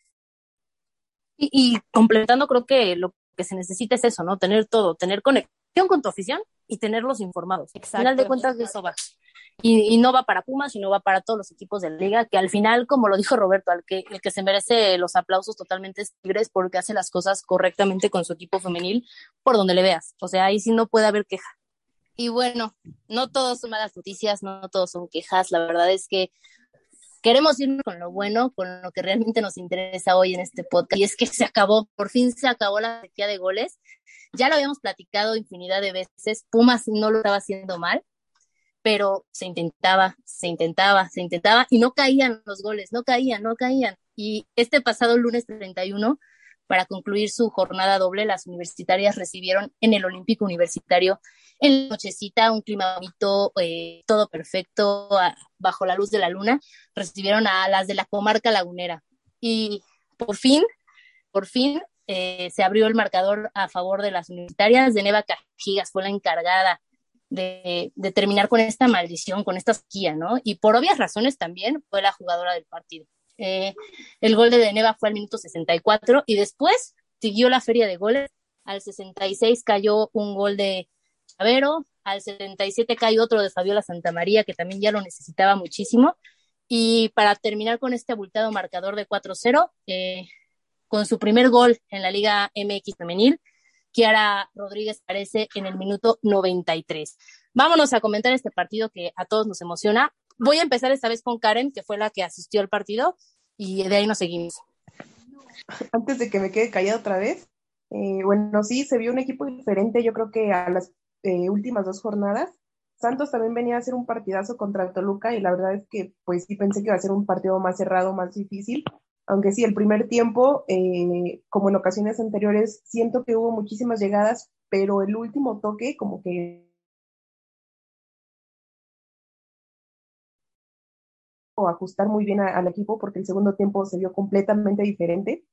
Y, y completando, creo que lo que se necesita es eso, ¿no? Tener todo, tener conexión con tu afición y tenerlos informados. Exacto. Al final de cuentas de eso va. Y, no va para Pumas, sino va para todos los equipos de la liga, que al final, como lo dijo Roberto, al que, el que se merece los aplausos totalmente es Tigres porque hace las cosas correctamente con su equipo femenil, por donde le veas. O sea, ahí sí no puede haber queja. Y bueno, no todos son malas noticias, no todos son quejas. La verdad es que queremos irnos con lo bueno, con lo que realmente nos interesa hoy en este podcast. Y es que se acabó, por fin se acabó la sequía de goles. Ya lo habíamos platicado infinidad de veces. Pumas no lo estaba haciendo mal pero se intentaba, se intentaba, se intentaba y no caían los goles, no caían, no caían. Y este pasado lunes 31, para concluir su jornada doble, las universitarias recibieron en el Olímpico Universitario en la nochecita un clima bonito, eh, todo perfecto, bajo la luz de la luna, recibieron a las de la comarca lagunera. Y por fin, por fin, eh, se abrió el marcador a favor de las universitarias. De Neva Cajigas fue la encargada de, terminar con esta maldición, con esta sequía, ¿no? Y por obvias razones también fue la jugadora del partido. Eh, el gol de Deneva fue al minuto 64 y después siguió la feria de goles. Al 66 cayó un gol de Chavero, al 77 cayó otro de Fabiola Santamaría, que también ya lo necesitaba muchísimo. Y para terminar con este abultado marcador de 4-0, eh, con su primer gol en la Liga MX femenil, Kiara Rodríguez aparece en el minuto 93. Vámonos a comentar este partido que a todos nos emociona. Voy a empezar esta vez con Karen, que fue la que asistió al partido, y de ahí nos seguimos. Antes de que me quede callada otra vez, eh, bueno, sí, se vio un equipo diferente, yo creo que a las eh, últimas dos jornadas. Santos también venía a hacer un partidazo contra Toluca y la verdad es que pues sí pensé que iba a ser un partido más cerrado, más difícil, aunque sí, el primer tiempo, eh, como en ocasiones anteriores, siento que hubo muchísimas llegadas, pero el último toque como que ajustar muy bien al equipo porque el segundo tiempo se vio completamente diferente.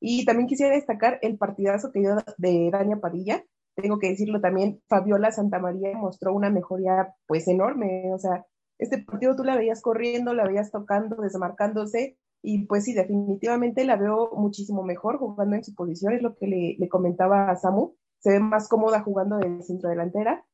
Y también quisiera destacar el partidazo que dio de Dania Padilla. Tengo que decirlo también, Fabiola Santamaría mostró una mejoría pues enorme. O sea, este partido tú la veías corriendo, la veías tocando, desmarcándose y pues sí, definitivamente la veo muchísimo mejor jugando en su posición, es lo que le, comentaba a Samu, se ve más cómoda jugando de centro delantera.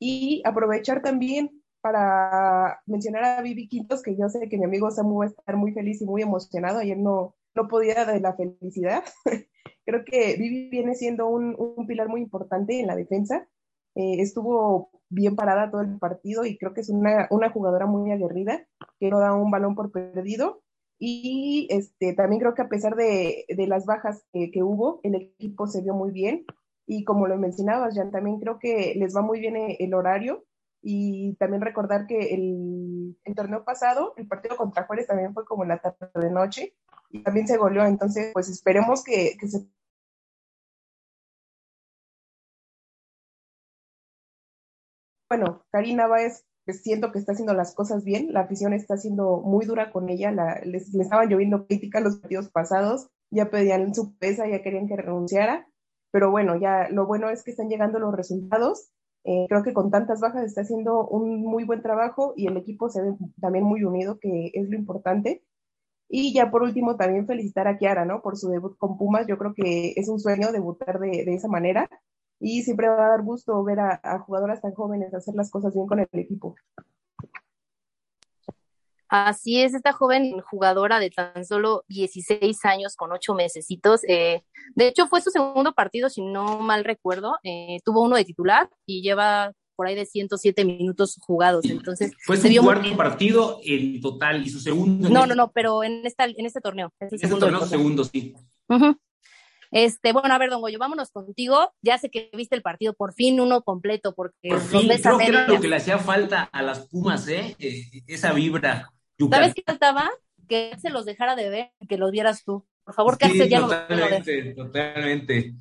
Y aprovechar también para mencionar a Vivi Quintos, que yo sé que mi amigo Samu va a estar muy feliz y muy emocionado, ayer no, no podía de la felicidad. Creo que Vivi viene siendo un, pilar muy importante en la defensa. Eh, estuvo bien parada todo el partido y creo que es una, una jugadora muy aguerrida, que no da un balón por perdido y este, también creo que a pesar de, las bajas que, hubo, el equipo se vio muy bien. Y como lo mencionabas, Jan, también creo que les va muy bien eh, el horario. Y también recordar que el, torneo pasado, el partido contra Juárez también fue como la tarde de noche y también se goleó. Entonces, pues esperemos que, que se bueno, Karina Báez pues, siento que está haciendo las cosas bien, la afición está siendo muy dura con ella, la, les, estaban lloviendo críticas los partidos pasados, ya pedían su pesa, ya querían que renunciara, pero bueno, ya lo bueno es que están llegando los resultados, eh, creo que con tantas bajas está haciendo un muy buen trabajo y el equipo se ve también muy unido, que es lo importante. Y ya por último, también felicitar a Kiara, ¿no? Por su debut con Pumas. Yo creo que es un sueño debutar de, de esa manera y siempre va a dar gusto ver a, jugadoras tan jóvenes hacer las cosas bien con el equipo. Así es, esta joven jugadora de tan solo 16 años con 8 mesecitos. Eh, de hecho, fue su segundo partido, si no mal recuerdo. Eh, tuvo uno de titular y lleva por ahí de 107 minutos jugados. Entonces, fue su cuarto partido en total y su segundo. No, no, no, pero en, esta, en este torneo. En este torneo, segundo, sí. Este, bueno, a ver, Don Goyo, vámonos contigo. Ya sé que viste el partido, por fin uno completo, porque por fin, creo que era lo que le hacía falta a las Pumas, ¿eh? eh esa vibra. ¿Sabes qué faltaba? Que se los dejara de ver, que los vieras tú. Por favor, que sí, ya totalmente, totalmente.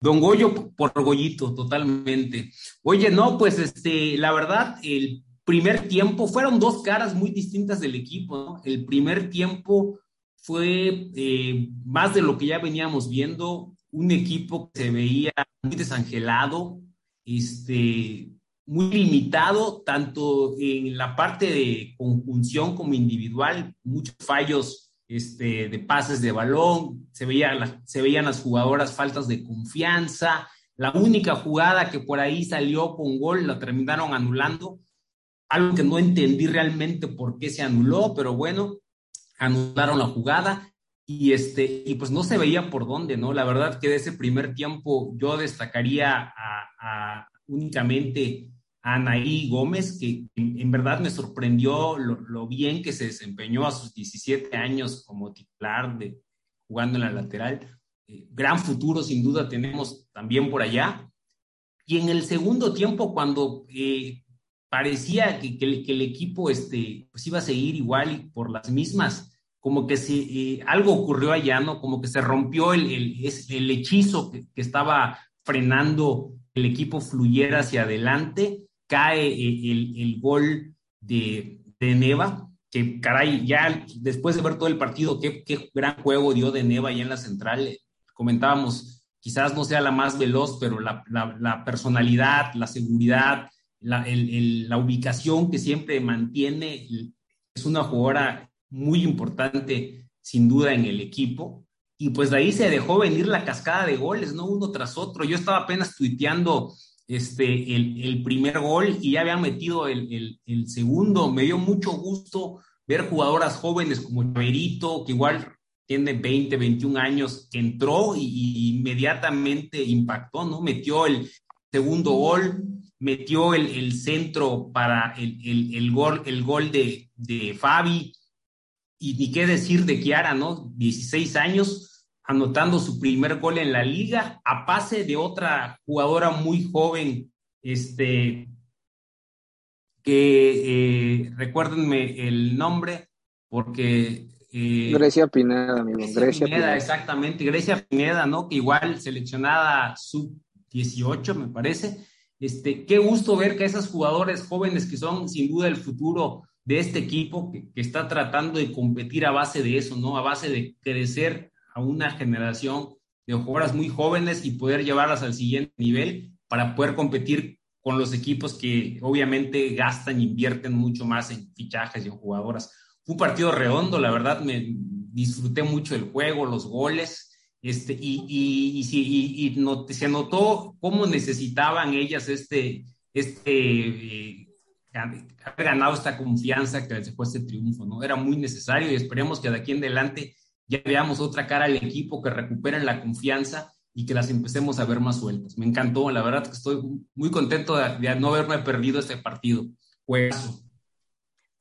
Don Goyo por Goyito, totalmente. Oye, no, pues este, la verdad, el primer tiempo fueron dos caras muy distintas del equipo, ¿no? El primer tiempo fue eh, más de lo que ya veníamos viendo, un equipo que se veía muy desangelado, este, muy limitado, tanto en la parte de conjunción como individual, muchos fallos este, de pases de balón, se, veía se veían las jugadoras faltas de confianza, la única jugada que por ahí salió con gol la terminaron anulando. algo que no entendí realmente por qué se anuló, pero bueno, anularon la jugada y este y pues no se veía por dónde, ¿no? La verdad que de ese primer tiempo yo destacaría a, únicamente Anaí Gómez, que en, verdad me sorprendió lo, bien que se desempeñó a sus 17 años como titular de jugando en la lateral. Eh, gran futuro sin duda tenemos también por allá. Y en el segundo tiempo, cuando eh, parecía que, el, equipo este, pues iba a seguir igual y por las mismas, como que si eh, algo ocurrió allá, ¿no? Como que se rompió el, el, hechizo que, estaba frenando el equipo fluyera hacia adelante, cae eh, el, gol de, de, Neva, que caray, ya después de ver todo el partido, qué, qué gran juego dio de Neva allá en la central, comentábamos, quizás no sea la más veloz, pero la, la, personalidad, la seguridad, la, la ubicación que siempre mantiene, es una jugadora muy importante, sin duda, en el equipo. Y pues de ahí se dejó venir la cascada de goles, ¿no? Uno tras otro. Yo estaba apenas tuiteando este, el, el primer gol y ya habían metido el, el, segundo. Me dio mucho gusto ver jugadoras jóvenes como Chaverito, que igual tiene 20, 21 años, que entró y, y inmediatamente impactó, ¿no? Metió el segundo gol, metió el, centro para el, gol, el gol de, de Fabi, y ni qué decir de Kiara, ¿no? 16 años, anotando su primer gol en la liga, a pase de otra jugadora muy joven, este, que eh, recuérdenme el nombre, porque... Eh, Grecia Pineda, amigo. Grecia, Pineda, exactamente. Grecia Pineda, ¿no? Que igual seleccionada sub 18, me parece, este, qué gusto ver que esos jugadores jóvenes que son sin duda el futuro de este equipo que, está tratando de competir a base de eso, ¿no? A base de crecer a una generación de jugadoras muy jóvenes y poder llevarlas al siguiente nivel para poder competir con los equipos que obviamente gastan e invierten mucho más en fichajes y en jugadoras. Fue un partido redondo, la verdad me disfruté mucho del juego, los goles. Este, y, y, y, y no, se notó cómo necesitaban ellas este, este eh, haber ganado esta confianza que les fue este triunfo, ¿no? Era muy necesario y esperemos que de aquí en adelante ya veamos otra cara al equipo, que recuperen la confianza y que las empecemos a ver más sueltas. Me encantó, la verdad que estoy muy contento de, no haberme perdido este partido. Juegazo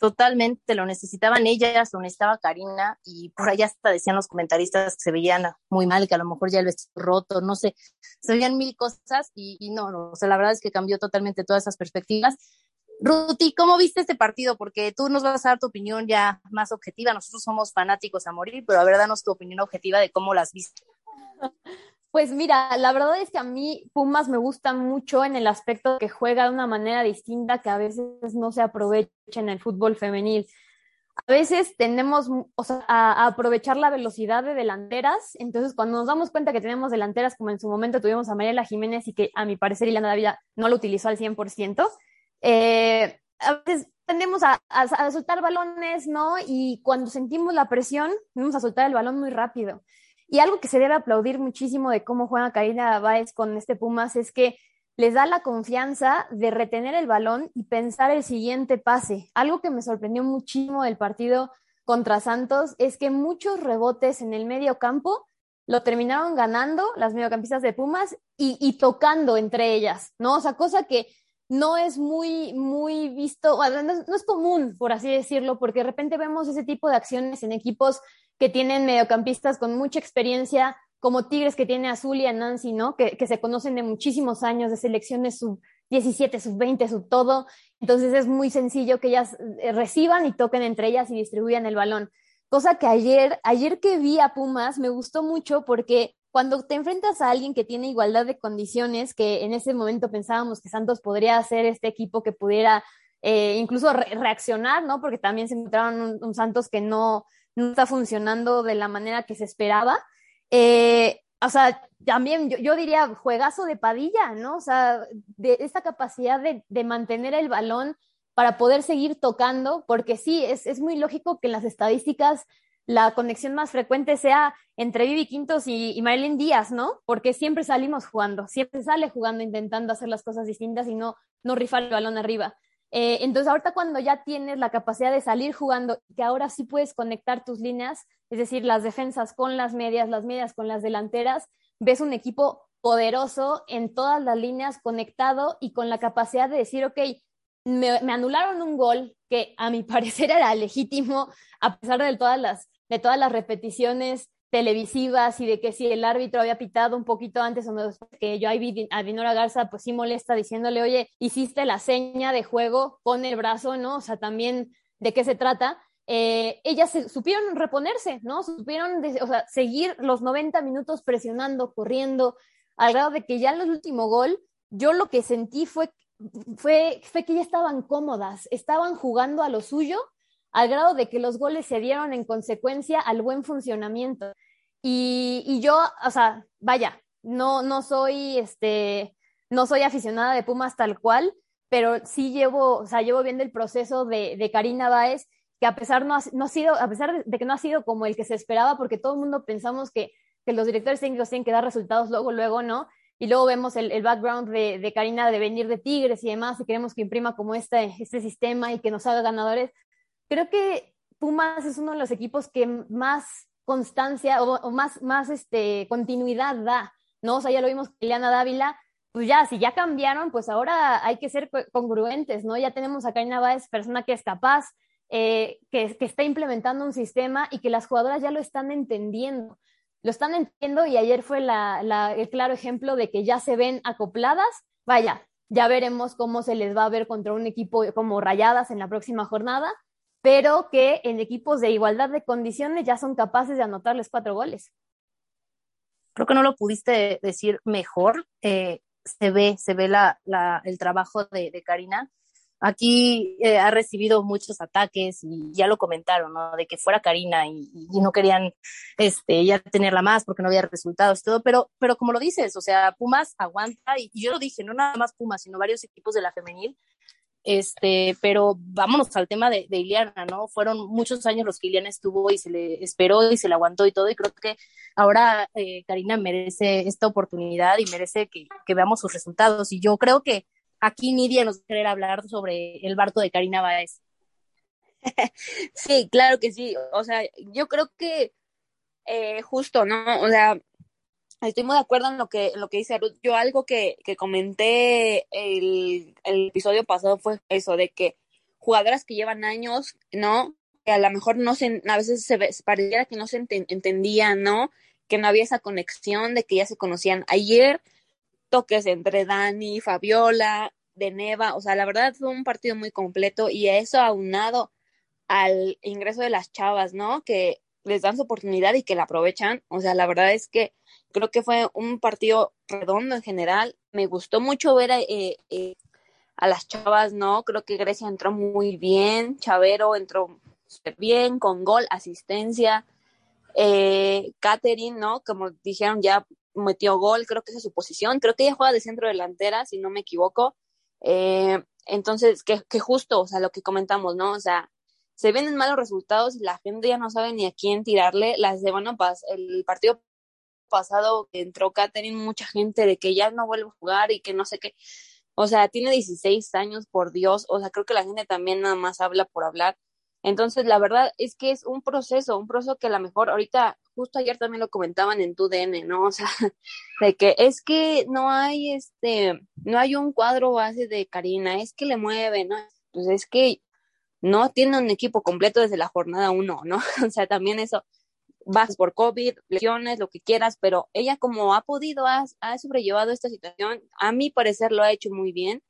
totalmente lo necesitaban ellas, lo necesitaba Karina, y por allá hasta decían los comentaristas que se veían muy mal, que a lo mejor ya el vestido roto, no sé, se veían mil cosas y, no, no, o sea, la verdad es que cambió totalmente todas esas perspectivas. Ruti, ¿cómo viste este partido? Porque tú nos vas a dar tu opinión ya más objetiva, nosotros somos fanáticos a morir, pero a ver, danos tu opinión objetiva de cómo las viste. Pues mira, la verdad es que a mí Pumas me gusta mucho en el aspecto que juega de una manera distinta que a veces no se aprovecha en el fútbol femenil. A veces tenemos o sea, a, aprovechar la velocidad de delanteras, entonces cuando nos damos cuenta que tenemos delanteras como en su momento tuvimos a Mariela Jiménez y que a mi parecer Ilana David no lo utilizó al 100%, eh, a veces tendemos a, soltar balones, ¿no? Y cuando sentimos la presión, vamos a soltar el balón muy rápido. Y algo que se debe aplaudir muchísimo de cómo juega Karina Báez con este Pumas es que les da la confianza de retener el balón y pensar el siguiente pase. Algo que me sorprendió muchísimo del partido contra Santos es que muchos rebotes en el medio campo lo terminaron ganando las mediocampistas de Pumas y, tocando entre ellas, ¿no? O sea, cosa que no es muy, muy visto, no es común, por así decirlo, porque de repente vemos ese tipo de acciones en equipos que tienen mediocampistas con mucha experiencia, como Tigres que tiene a Zulia, Nancy, ¿no? Que, que, se conocen de muchísimos años, de selecciones sub 17, sub 20, sub todo. Entonces es muy sencillo que ellas eh, reciban y toquen entre ellas y distribuyan el balón. Cosa que ayer, ayer que vi a Pumas me gustó mucho porque cuando te enfrentas a alguien que tiene igualdad de condiciones, que en ese momento pensábamos que Santos podría ser este equipo que pudiera eh, incluso reaccionar, ¿no? Porque también se encontraron un Santos que no, no está funcionando de la manera que se esperaba. Eh, o sea, también yo, diría juegazo de Padilla, ¿no? O sea, de esta capacidad de, mantener el balón para poder seguir tocando, porque sí, es, es, muy lógico que en las estadísticas la conexión más frecuente sea entre Vivi Quintos y, y Marilyn Díaz, ¿no? Porque siempre salimos jugando, siempre sale jugando intentando hacer las cosas distintas y no, no rifar el balón arriba. Eh, entonces, ahorita cuando ya tienes la capacidad de salir jugando, que ahora sí puedes conectar tus líneas, es decir, las defensas con las medias, las medias con las delanteras, ves un equipo poderoso en todas las líneas, conectado y con la capacidad de decir, ok, me, anularon un gol que a mi parecer era legítimo, a pesar de todas las, de todas las repeticiones televisivas y de que si el árbitro había pitado un poquito antes o no, que yo ahí vi a Dinora Garza pues sí molesta diciéndole, oye, hiciste la seña de juego con el brazo, ¿no? O sea, también de qué se trata. Eh, ellas supieron reponerse, ¿no? Supieron, o sea, seguir los 90 minutos presionando, corriendo, al grado de que ya en el último gol, yo lo que sentí fue, fue, que ya estaban cómodas, estaban jugando a lo suyo, al grado de que los goles se dieron en consecuencia al buen funcionamiento. Y, yo, o sea, vaya, no, no soy, este, no soy aficionada de Pumas tal cual, pero sí llevo, o sea, llevo viendo el proceso de, de Karina Báez, que a pesar, no ha, no ha sido, a pesar de que no ha sido como el que se esperaba, porque todo el mundo pensamos que que los directores técnicos tienen que dar resultados luego, luego, ¿no? Y luego vemos el, el background de, de, Karina de venir de Tigres y demás, y queremos que imprima como este, este sistema y que nos haga ganadores. Creo que Pumas es uno de los equipos que más constancia o, o más, más este, continuidad da, ¿no? O sea, ya lo vimos con Dávila, pues ya, si ya cambiaron, pues ahora hay que ser congruentes, ¿no? Ya tenemos a Karina Báez, persona que es capaz, eh, que, que, está implementando un sistema y que las jugadoras ya lo están entendiendo lo están entendiendo y ayer fue el claro ejemplo de que ya se ven acopladas. Vaya, ya veremos cómo se les va a ver contra un equipo como Rayadas en la próxima jornada, pero que en equipos de igualdad de condiciones ya son capaces de anotarles cuatro goles. Creo que no lo pudiste decir mejor. Eh, se ve, se ve la, el trabajo de, de Karina Aquí eh, ha recibido muchos ataques y ya lo comentaron, ¿no? De que fuera Karina y, no querían este, ya tenerla más porque no había resultados y todo, pero, pero como lo dices, o sea, Pumas aguanta y, yo lo dije, no nada más Pumas, sino varios equipos de la femenil, este, pero vámonos al tema de, de Iliana, ¿no? Fueron muchos años los que Iliana estuvo y se le esperó y se le aguantó y todo, y creo que ahora eh, Karina merece esta oportunidad y merece que, que veamos sus resultados. Y yo creo que aquí Nidia nos quiere hablar sobre el barco de Karina Báez. Sí, claro que sí. O sea, yo creo que eh, justo, ¿no? O sea, estoy muy de acuerdo en lo que, lo que dice Ruth. Yo algo que, que comenté el, el, episodio pasado fue eso, de que jugadoras que llevan años, ¿no? Que a lo mejor no se, a veces se, pareciera que no se entendían, ¿no? Que no había esa conexión de que ya se conocían. Ayer toques entre Dani, Fabiola, de Neva, o sea, la verdad fue un partido muy completo y eso aunado al ingreso de las chavas, ¿no? Que les dan su oportunidad y que la aprovechan, o sea, la verdad es que creo que fue un partido redondo en general, me gustó mucho ver a, eh, eh, a las chavas, ¿no? Creo que Grecia entró muy bien, Chavero entró bien, con gol, asistencia, eh, Catherine, ¿no? Como dijeron, ya metió gol, creo que esa es su posición, creo que ella juega de centro delantera, si no me equivoco. Eh, entonces, que, que, justo, o sea, lo que comentamos, ¿no? O sea, se vienen malos resultados y la gente ya no sabe ni a quién tirarle. Las de, bueno, el partido pasado entró Catherine, mucha gente de que ya no vuelve a jugar y que no sé qué. O sea, tiene 16 años, por Dios. O sea, creo que la gente también nada más habla por hablar. Entonces, la verdad es que es un proceso, un proceso que a lo mejor ahorita, justo ayer también lo comentaban en tu DN, ¿no? O sea, de que es que no hay este, no hay un cuadro base de Karina, es que le mueve, ¿no? Pues es que no tiene un equipo completo desde la jornada uno, ¿no? O sea, también eso, vas por COVID, lesiones, lo que quieras, pero ella como ha podido, ha, ha sobrellevado esta situación, a mi parecer lo ha hecho muy bien.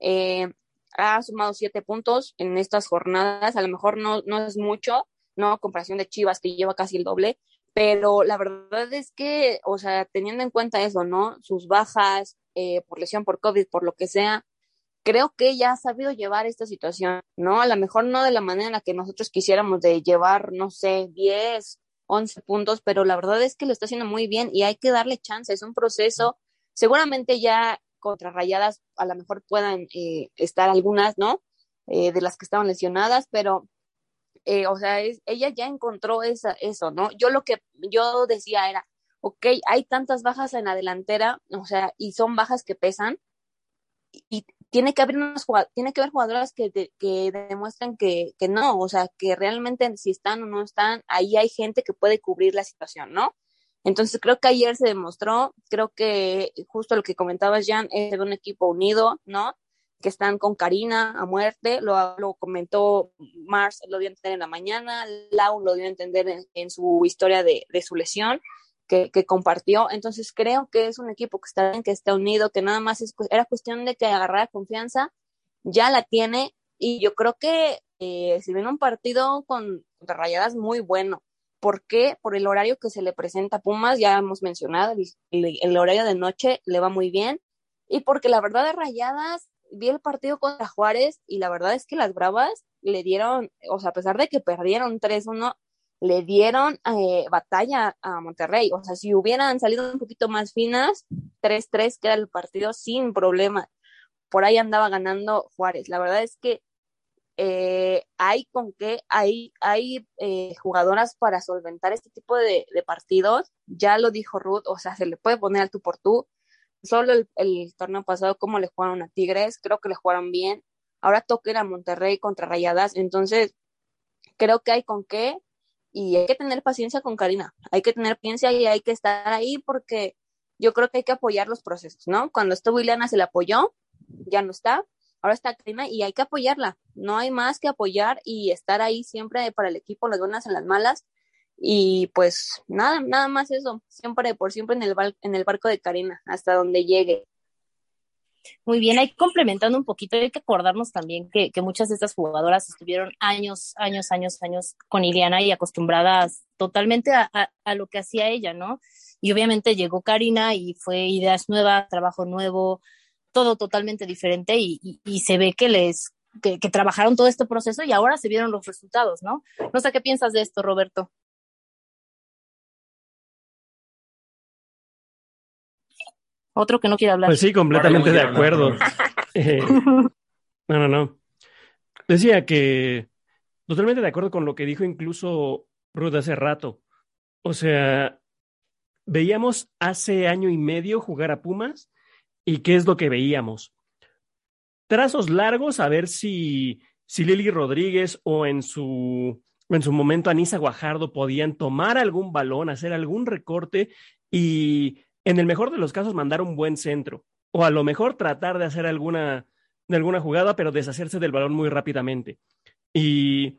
Eh, ha sumado siete puntos en estas jornadas, a lo mejor no, no es mucho, ¿no? Comparación de Chivas que lleva casi el doble, pero la verdad es que, o sea, teniendo en cuenta eso, ¿no? Sus bajas eh, por lesión, por COVID, por lo que sea, creo que ella ha sabido llevar esta situación, ¿no? A lo mejor no de la manera en la que nosotros quisiéramos de llevar, no sé, 10, 11 puntos, pero la verdad es que lo está haciendo muy bien y hay que darle chance, es un proceso. Seguramente ya contrarrayadas a lo mejor puedan eh, estar algunas, ¿no? Eh, de las que estaban lesionadas, pero, eh, o sea, ella ya encontró esa, eso, ¿no? Yo lo que yo decía era, ok, hay tantas bajas en la delantera, o sea, y son bajas que pesan, y tiene que haber unas tiene que haber jugadoras que, que demuestren que, que, no, o sea, que realmente si están o no están, ahí hay gente que puede cubrir la situación, ¿no? Entonces creo que ayer se demostró, creo que justo lo que comentabas, Jan, es de un equipo unido, ¿no? Que están con Karina a muerte, lo, comentó Mars, lo dio a entender en la mañana, Lau lo dio a entender en, su historia de, su lesión, que, compartió. Entonces creo que es un equipo que está bien, que está unido, que nada más era cuestión de que agarrara confianza, ya la tiene y yo creo que eh, si viene un partido con, con rayadas muy bueno. ¿Por qué? Por el horario que se le presenta a Pumas, ya hemos mencionado, el, el, horario de noche le va muy bien. Y porque la verdad de Rayadas, vi el partido contra Juárez y la verdad es que las Bravas le dieron, o sea, a pesar de que perdieron 3-1, le dieron eh, batalla a Monterrey. O sea, si hubieran salido un poquito más finas, 3-3 queda el partido sin problema. Por ahí andaba ganando Juárez. La verdad es que eh, hay con qué, hay, hay eh, jugadoras para solventar este tipo de, partidos. Ya lo dijo Ruth, o sea, se le puede poner al tú por tú. Solo el, el torneo pasado, como le jugaron a Tigres, creo que le jugaron bien. Ahora toquen a Monterrey contra Rayadas. Entonces, creo que hay con qué y hay que tener paciencia con Karina, hay que tener paciencia y hay que estar ahí porque yo creo que hay que apoyar los procesos, ¿no? Cuando estuvo Ileana se le apoyó, ya no está, ahora está Karina y hay que apoyarla, no hay más que apoyar y estar ahí siempre para el equipo, las buenas en las malas y pues nada, nada más eso, siempre por siempre en el, en el barco de Karina, hasta donde llegue. Muy bien, hay complementando un poquito, hay que acordarnos también que, muchas de estas jugadoras estuvieron años, años, años, años con Iliana y acostumbradas totalmente a, a, lo que hacía ella, ¿no? Y obviamente llegó Karina y fue ideas nuevas, trabajo nuevo, todo totalmente diferente y, y, y se ve que les, que, que, trabajaron todo este proceso y ahora se vieron los resultados, ¿no? No sé qué piensas de esto, Roberto. Otro que no quiere hablar. Pues sí, completamente de acuerdo. Eh, no, no, no. Decía que totalmente de acuerdo con lo que dijo incluso Ruth hace rato. O sea, veíamos hace año y medio jugar a Pumas y ¿qué es lo que veíamos? Trazos largos a ver si, si Lili Rodríguez o en su, en su momento Anisa Guajardo podían tomar algún balón, hacer algún recorte y en el mejor de los casos, mandar un buen centro. O a lo mejor tratar de hacer alguna, de alguna jugada, pero deshacerse del balón muy rápidamente. Y,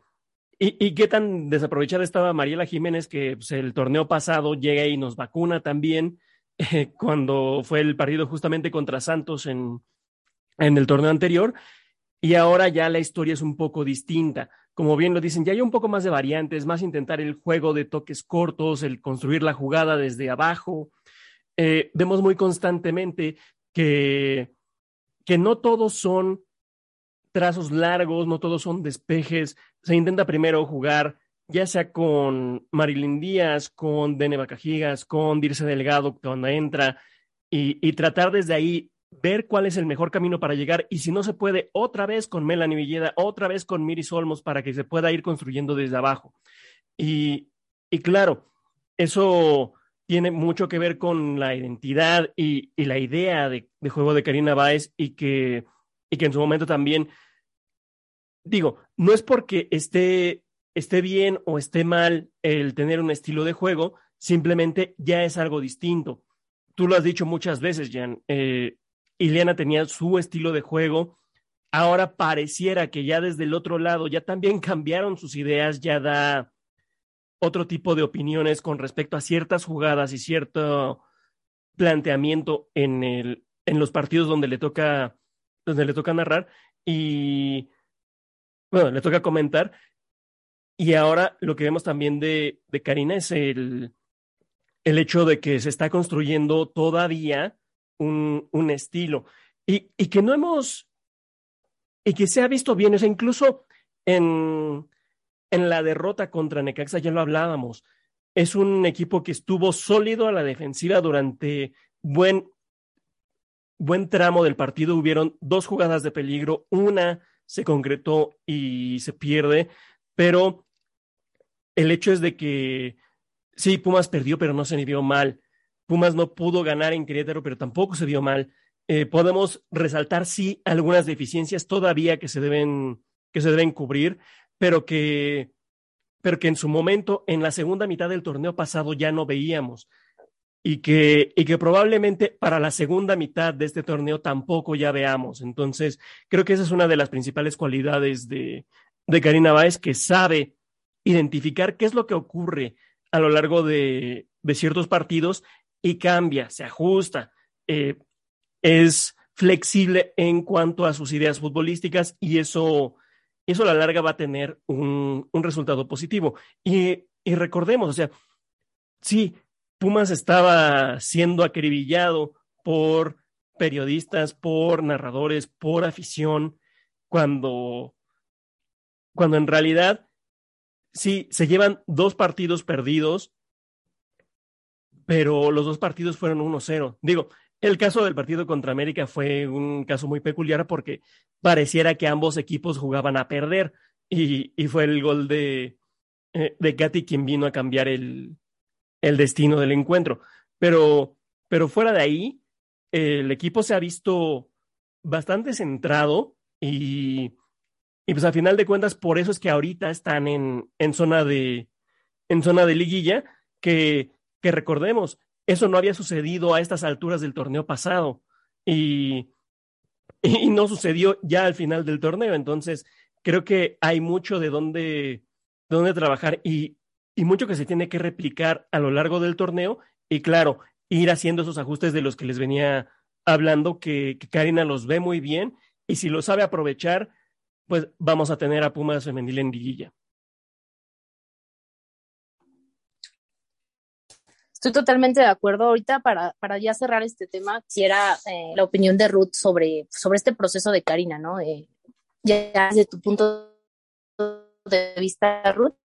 y, y qué tan desaprovechada estaba Mariela Jiménez, que pues, el torneo pasado llega y nos vacuna también, eh, cuando fue el partido justamente contra Santos en, en el torneo anterior. Y ahora ya la historia es un poco distinta. Como bien lo dicen, ya hay un poco más de variantes, más intentar el juego de toques cortos, el construir la jugada desde abajo, eh, vemos muy constantemente que, que no todos son trazos largos, no todos son despejes. Se intenta primero jugar ya sea con Marilyn Díaz, con Dene Bacajigas, con Dirce Delgado cuando entra, y, y, tratar desde ahí ver cuál es el mejor camino para llegar, y si no se puede, otra vez con Melanie Villeda, otra vez con Miris Olmos, para que se pueda ir construyendo desde abajo. Y, y claro, eso tiene mucho que ver con la identidad y, y la idea de, de, juego de Karina Báez y que, y que en su momento también, digo, no es porque esté, esté bien o esté mal el tener un estilo de juego, simplemente ya es algo distinto. Tú lo has dicho muchas veces, Jan. Eh, Ileana tenía su estilo de juego. Ahora pareciera que ya desde el otro lado ya también cambiaron sus ideas, ya da, otro tipo de opiniones con respecto a ciertas jugadas y cierto planteamiento en, el, en los partidos donde le toca donde le toca narrar y bueno, le toca comentar. Y ahora lo que vemos también de, de Karina es el, el hecho de que se está construyendo todavía un, un estilo y, y, que no hemos, y que se ha visto bien, o sea, incluso en, en la derrota contra Necaxa ya lo hablábamos. Es un equipo que estuvo sólido a la defensiva durante buen, buen tramo del partido. Hubieron dos jugadas de peligro, una se concretó y se pierde, pero el hecho es de que sí, Pumas perdió, pero no se vio mal. Pumas no pudo ganar en Querétaro, pero tampoco se vio mal. eh, podemos resaltar, sí, algunas deficiencias todavía que se deben, que se deben cubrir, pero que, pero que en su momento, en la segunda mitad del torneo pasado, ya no veíamos. Y que, y que probablemente para la segunda mitad de este torneo tampoco ya veamos. Entonces, creo que esa es una de las principales cualidades de, de Karina Báez, que sabe identificar qué es lo que ocurre a lo largo de, ciertos partidos y cambia, se ajusta, eh, es flexible en cuanto a sus ideas futbolísticas y eso, eso a la larga va a tener un, un resultado positivo. Y, y, recordemos, o sea, sí, Pumas estaba siendo acribillado por periodistas, por narradores, por afición, cuando, cuando en realidad sí, se llevan dos partidos perdidos, pero los dos partidos fueron 1-0. Digo, el caso del partido contra América fue un caso muy peculiar porque pareciera que ambos equipos jugaban a perder y, y fue el gol de, eh, de Katy quien vino a cambiar el, el destino del encuentro. Pero, pero fuera de ahí, el equipo se ha visto bastante centrado y, y pues a final de cuentas, por eso es que ahorita están en, en zona de en zona de liguilla, que, que recordemos, eso no había sucedido a estas alturas del torneo pasado. Y, y no sucedió ya al final del torneo. Entonces, creo que hay mucho de dónde, trabajar y, y mucho que se tiene que replicar a lo largo del torneo. Y claro, ir haciendo esos ajustes de los que les venía hablando, que, que Karina los ve muy bien. Y si lo sabe aprovechar, pues vamos a tener a Pumas femenil en liguilla. Estoy totalmente de acuerdo. Ahorita, para, para ya cerrar este tema, quisiera eh, la opinión de Ruth sobre, sobre este proceso de Karina, ¿no? Eh, ya desde tu punto de vista, Ruth.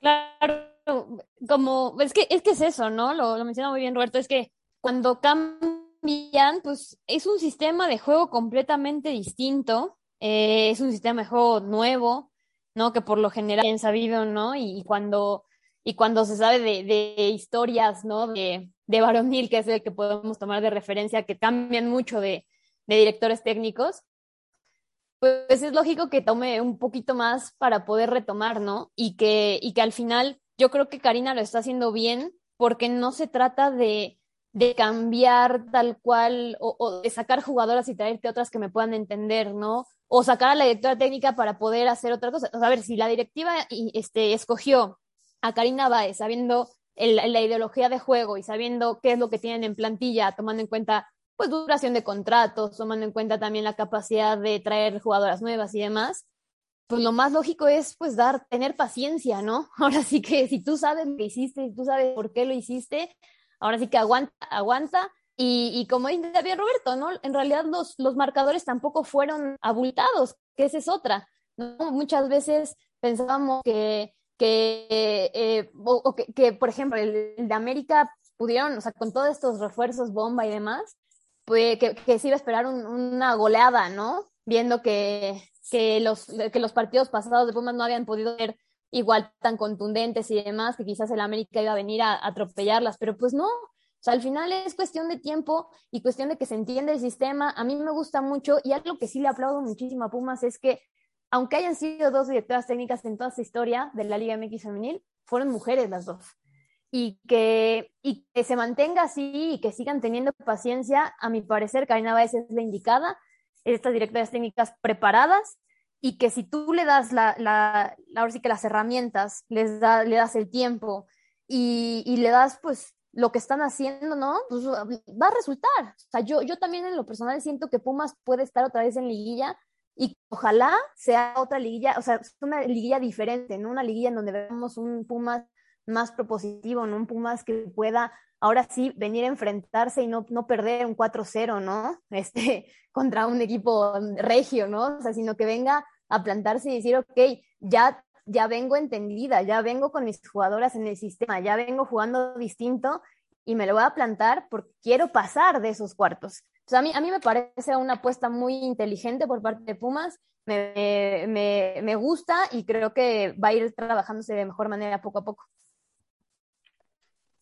Claro, como, es que es, que es eso, ¿no? Lo, lo menciona muy bien Roberto, es que cuando cambian, pues es un sistema de juego completamente distinto eh, es un sistema de juego nuevo, ¿no? Que por lo general han sabido, ¿no? Y, cuando, y cuando se sabe de, historias, ¿no? De, de varonil, que es el que podemos tomar de referencia, que cambian mucho de, de directores técnicos, pues es lógico que tome un poquito más para poder retomar, ¿no? Y que, y que al final yo creo que Karina lo está haciendo bien porque no se trata de, de cambiar tal cual o, o, de sacar jugadoras y traerte otras que me puedan entender, ¿no? O sacar a la directora técnica para poder hacer otra cosa. O a ver, si la directiva este, escogió a Karina Baez sabiendo la ideología de juego y sabiendo qué es lo que tienen en plantilla, tomando en cuenta pues duración de contratos, tomando en cuenta también la capacidad de traer jugadoras nuevas y demás, pues lo más lógico es pues dar, tener paciencia, ¿no? Ahora sí que si tú sabes lo que hiciste, si tú sabes por qué lo hiciste, ahora sí que aguanta, aguanta y, y, como dice bien Roberto, ¿no? En realidad los, los marcadores tampoco fueron abultados, que esa es otra. ¿no? Muchas veces pensábamos que, que, eh, o, que, que, por ejemplo, el, de América pudieron, o sea, con todos estos refuerzos, bomba y demás, pues que, que se iba a esperar un, una goleada, ¿no? Viendo que, que, los, que los partidos pasados de Pumas no habían podido ser igual tan contundentes y demás, que quizás el América iba a venir a, atropellarlas, pero pues no, sea, al final es cuestión de tiempo y cuestión de que se entienda el sistema. A mí me gusta mucho y algo que sí le aplaudo muchísimo a Pumas es que, aunque hayan sido dos directoras técnicas en toda esta historia de la Liga MX femenil, fueron mujeres las dos. Y que, y que se mantenga así y que sigan teniendo paciencia, a mi parecer, Karina Báez es la indicada, estas directoras técnicas preparadas y que si tú le das la, la, ahora sí que las herramientas, les da, le das el tiempo y, y le das pues lo que están haciendo, ¿no? Pues va a resultar. O sea, yo, yo también en lo personal siento que Pumas puede estar otra vez en liguilla y ojalá sea otra liguilla, o sea, una liguilla diferente, ¿no? Una liguilla en donde veamos un Pumas más propositivo, ¿no? Un Pumas que pueda ahora sí venir a enfrentarse y no, no perder un 4-0, ¿no? Este, contra un equipo regio, ¿no? O sea, sino que venga a plantarse y decir, ok, ya ya vengo entendida, ya vengo con mis jugadoras en el sistema, ya vengo jugando distinto y me lo voy a plantar porque quiero pasar de esos cuartos. Entonces, a mí, a mí me parece una apuesta muy inteligente por parte de Pumas, me, me, me gusta y creo que va a ir trabajándose de mejor manera poco a poco.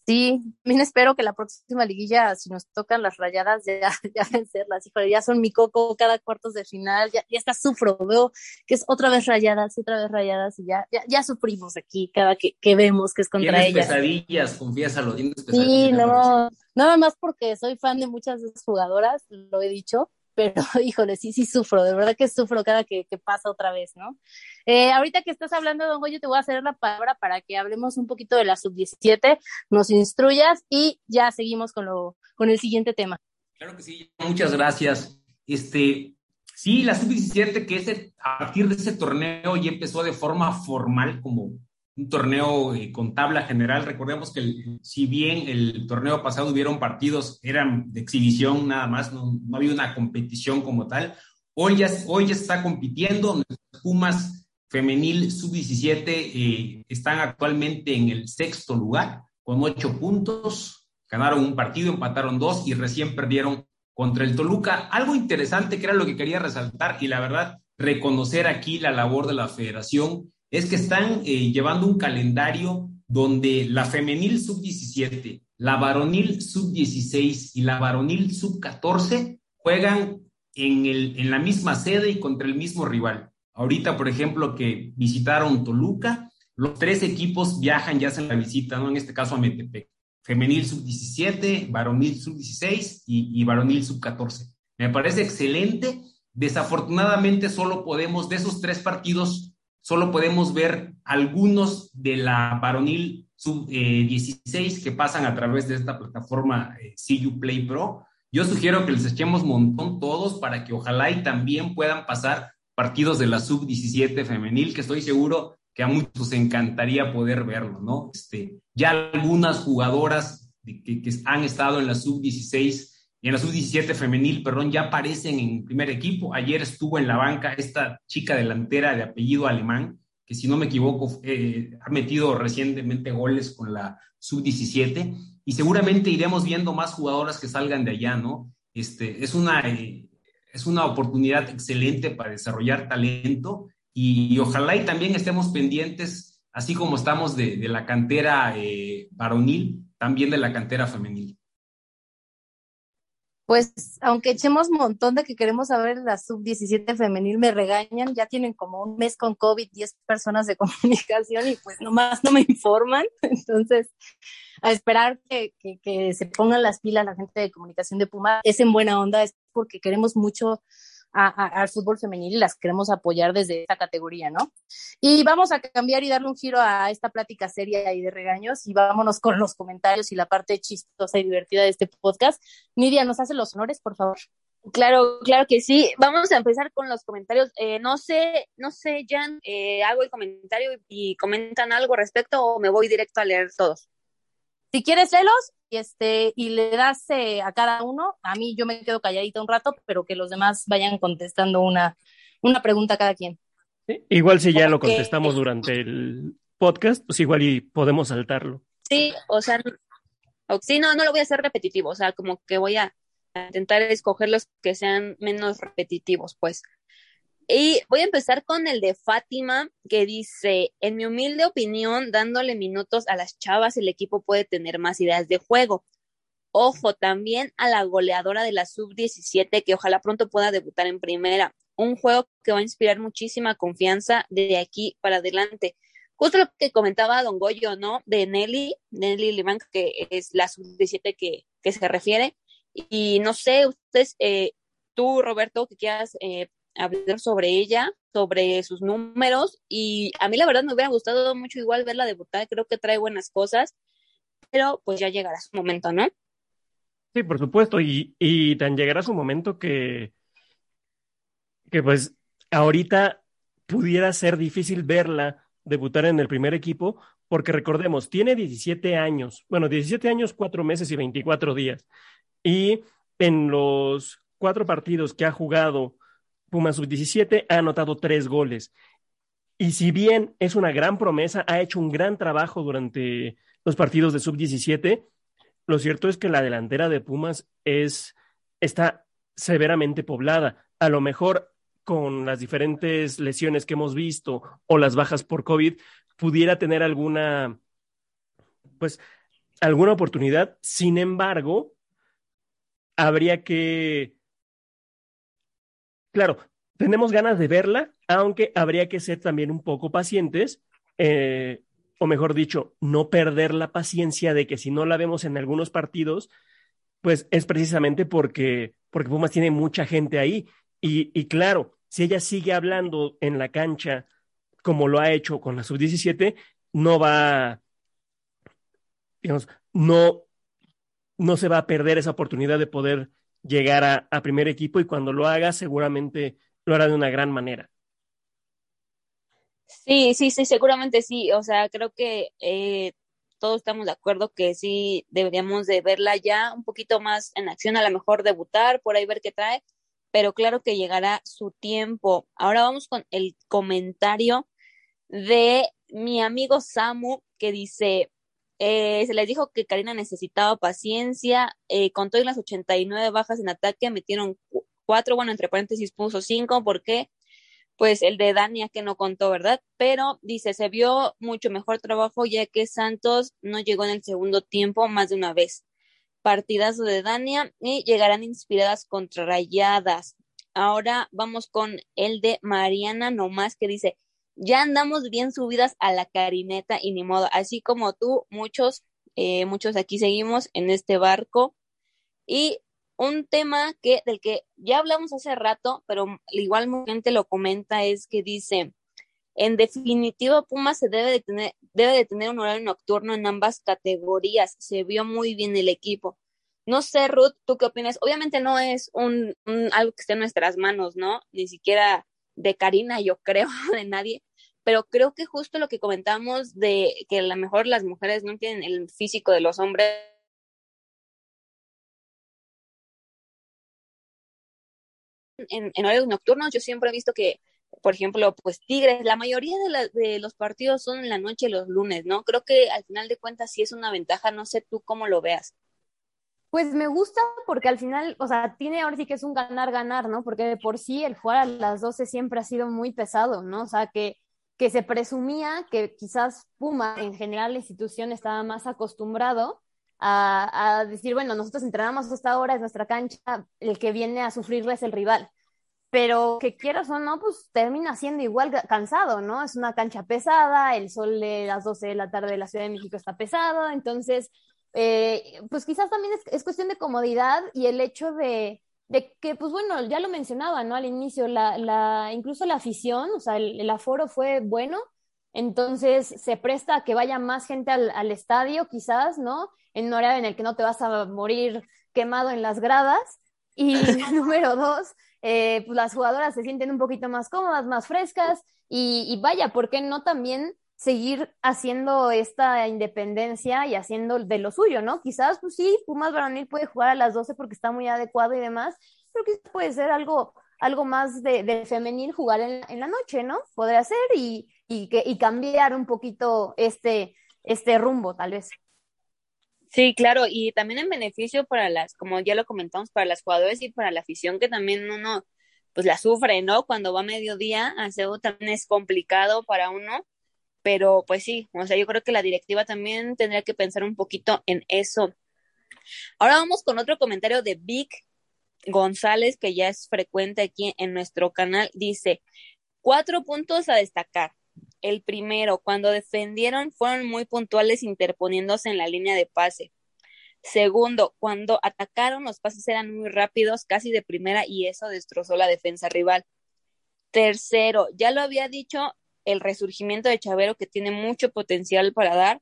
Sí, también espero que la próxima liguilla, si nos tocan las rayadas, ya, ya vencerlas. Híjole, ya son mi coco cada cuartos de final, ya, ya está sufro, veo que es otra vez rayadas, otra vez rayadas, y ya, ya, ya sufrimos aquí cada que, que vemos que es contra tienes ellas. pesadillas, confiésalo, tienes pesadillas. Sí, no, nada más porque soy fan de muchas de esas jugadoras, lo he dicho, pero híjole, sí, sí sufro, de verdad que sufro cada que, pasa otra vez, ¿no? Eh, ahorita que estás hablando, Don Goyo, te voy a hacer la palabra para que hablemos un poquito de la sub-17, nos instruyas y ya seguimos con, lo, con el siguiente tema. Claro que sí, muchas gracias. Este, sí, la sub-17, que ese, a partir de ese torneo ya empezó de forma formal como un torneo eh, con tabla general. Recordemos que si bien el torneo pasado hubieron partidos, eran de exhibición nada más, no, había una competición como tal. Hoy ya, hoy ya está compitiendo, Pumas femenil sub-17 eh, están actualmente en el sexto lugar con ocho puntos, ganaron un partido, empataron dos y recién perdieron contra el Toluca. Algo interesante que era lo que quería resaltar y la verdad reconocer aquí la labor de la federación es que están eh, llevando un calendario donde la femenil sub-17, la varonil sub-16 y la varonil sub-14 juegan en, el, en la misma sede y contra el mismo rival. Ahorita, por ejemplo, que visitaron Toluca, los tres equipos viajan ya hacen la visita, ¿no? En este caso a Metepec. Femenil sub-17, varonil sub-16 y, y varonil sub-14. Me parece excelente. Desafortunadamente solo podemos, de esos tres partidos, solo podemos ver algunos de la varonil sub-16 que pasan a través de esta plataforma eh, CU Play Pro. Yo sugiero que les echemos montón todos para que ojalá y también puedan pasar partidos de la sub-17 femenil, que estoy seguro que a muchos encantaría poder verlo, ¿no? Este, ya algunas jugadoras que, que han estado en la sub-16 y en la sub-17 femenil, perdón, ya aparecen en primer equipo. Ayer estuvo en la banca esta chica delantera de apellido alemán, que si no me equivoco eh, ha metido recientemente goles con la sub-17 y seguramente iremos viendo más jugadoras que salgan de allá, ¿no? Este, es, una, eh, es una oportunidad excelente para desarrollar talento y, y, ojalá y también estemos pendientes, así como estamos de, de la cantera eh, varonil, también de la cantera femenil pues aunque echemos montón de que queremos saber la sub-17 femenil, me regañan, ya tienen como un mes con COVID, 10 personas de comunicación y pues nomás no me informan. Entonces, a esperar que, que, que se pongan las pilas la gente de comunicación de Puma, es en buena onda, es porque queremos mucho a, a, al fútbol femenil y las queremos apoyar desde esta categoría, ¿no? Y vamos a cambiar y darle un giro a esta plática seria y de regaños y vámonos con los comentarios y la parte chistosa y divertida de este podcast. Nidia, ¿nos hace los honores, por favor? Claro, claro que sí. Vamos a empezar con los comentarios. Eh, no sé, no sé, Jan, eh, hago el comentario y comentan algo respecto o me voy directo a leer todos. Si quieres, léelos y, este, y le das eh, a cada uno. A mí yo me quedo calladita un rato, pero que los demás vayan contestando una, una pregunta a cada quien. Sí, igual si ya lo contestamos durante el podcast, pues igual y podemos saltarlo. Sí, o sea, sí, no, no lo voy a hacer repetitivo, o sea, como que voy a intentar escoger los que sean menos repetitivos, pues. Y voy a empezar con el de Fátima, que dice, en mi humilde opinión, dándole minutos a las chavas, el equipo puede tener más ideas de juego. Ojo, también a la goleadora de la sub-17, que ojalá pronto pueda debutar en primera. Un juego que va a inspirar muchísima confianza de aquí para adelante. Justo lo que comentaba Don Goyo, ¿no? De Nelly, Nelly Limán, que es la sub-17 que, que se refiere. Y no sé, ustedes, eh, tú, Roberto, que quieras eh, hablar sobre ella, sobre sus números y a mí la verdad me hubiera gustado mucho igual verla debutar, creo que trae buenas cosas, pero pues ya llegará su momento, ¿no? Sí, por supuesto, y, tan llegará su momento que, que pues ahorita pudiera ser difícil verla debutar en el primer equipo, porque recordemos, tiene 17 años, bueno, 17 años, 4 meses y 24 días, y en los cuatro partidos que ha jugado Puma Sub-17 ha anotado tres goles. Y si bien es una gran promesa, ha hecho un gran trabajo durante los partidos de Sub-17, lo cierto es que la delantera de Pumas es, está severamente poblada. A lo mejor con las diferentes lesiones que hemos visto o las bajas por COVID, pudiera tener alguna, pues, alguna oportunidad. Sin embargo, habría que, claro, tenemos ganas de verla, aunque habría que ser también un poco pacientes, eh, o mejor dicho, no perder la paciencia de que si no la vemos en algunos partidos, pues es precisamente porque, porque Pumas tiene mucha gente ahí. Y, y claro, si ella sigue hablando en la cancha como lo ha hecho con la sub-17, no va, digamos, no, no se va a perder esa oportunidad de poder llegar a, primer equipo y cuando lo haga seguramente lo hará de una gran manera. Sí, sí, sí, seguramente sí. O sea, creo que eh, todos estamos de acuerdo que sí deberíamos de verla ya un poquito más en acción, a lo mejor debutar, por ahí ver qué trae, pero claro que llegará su tiempo. Ahora vamos con el comentario de mi amigo Samu que dice, eh, se les dijo que Karina necesitaba paciencia, eh, con todas las 89 bajas en ataque metieron cuatro, bueno, entre paréntesis puso cinco, porque pues el de Dania que no contó, ¿verdad? Pero dice, se vio mucho mejor trabajo ya que Santos no llegó en el segundo tiempo más de una vez. Partidazo de Dania y llegarán inspiradas contra Rayadas. Ahora vamos con el de Mariana Nomás que dice, ya andamos bien subidas a la carineta y ni modo, así como tú, muchos, eh, muchos aquí seguimos en este barco. Y un tema que, del que ya hablamos hace rato, pero igual mucha gente lo comenta, es que dice, en definitiva, Puma se debe de tener, debe de tener un horario nocturno en ambas categorías. Se vio muy bien el equipo. No sé, Ruth, ¿tú qué opinas? Obviamente no es un, algo que esté en nuestras manos, ¿no? Ni siquiera de Karina, yo creo, de nadie, pero creo que justo lo que comentamos de que a lo mejor las mujeres no tienen el físico de los hombres en, horarios nocturnos, yo siempre he visto que, por ejemplo, pues Tigres, la mayoría de, de los partidos son en la noche los lunes, ¿no? Creo que al final de cuentas sí es una ventaja, no sé tú cómo lo veas. Pues me gusta porque al final, o sea, tiene ahora sí que es un ganar-ganar, ¿no? Porque de por sí el jugar a las 12 siempre ha sido muy pesado, ¿no? O sea, que, que se presumía que quizás Puma, en general la institución, estaba más acostumbrado a, decir, bueno, nosotros entrenamos a esta hora, es nuestra cancha, el que viene a sufrirle es el rival. Pero que quieras o no, pues termina siendo igual cansado, ¿no? Es una cancha pesada, el sol de las 12 de la tarde de la Ciudad de México está pesado, entonces, eh, pues quizás también es, cuestión de comodidad y el hecho de, de que, pues bueno, ya lo mencionaba, ¿no? Al inicio, la, la, incluso la afición, o sea, el, el aforo fue bueno, entonces se presta a que vaya más gente al, al, estadio, quizás, ¿no? En un horario en el que no te vas a morir quemado en las gradas. Y número dos, eh, pues las jugadoras se sienten un poquito más cómodas, más frescas. Y, y, vaya, ¿por qué no también seguir haciendo esta independencia y haciendo de lo suyo, ¿no? Quizás, pues sí, Pumas Varonil puede jugar a las 12 porque está muy adecuado y demás, pero quizás puede ser algo algo más de, de femenil jugar en, en, la noche, ¿no? Podría ser y, y, que, y cambiar un poquito este, este rumbo, tal vez. Sí, claro, y también en beneficio para las, como ya lo comentamos, para las jugadoras y para la afición que también uno, pues la sufre, ¿no? Cuando va a mediodía, hacerlo también es complicado para uno, pero pues sí, o sea, yo creo que la directiva también tendría que pensar un poquito en eso. Ahora vamos con otro comentario de Vic González, que ya es frecuente aquí en nuestro canal, dice, cuatro puntos a destacar. El primero, cuando defendieron, fueron muy puntuales interponiéndose en la línea de pase. Segundo, cuando atacaron, los pases eran muy rápidos, casi de primera, y eso destrozó la defensa rival. Tercero, ya lo había dicho, el resurgimiento de Chavero, que tiene mucho potencial para dar.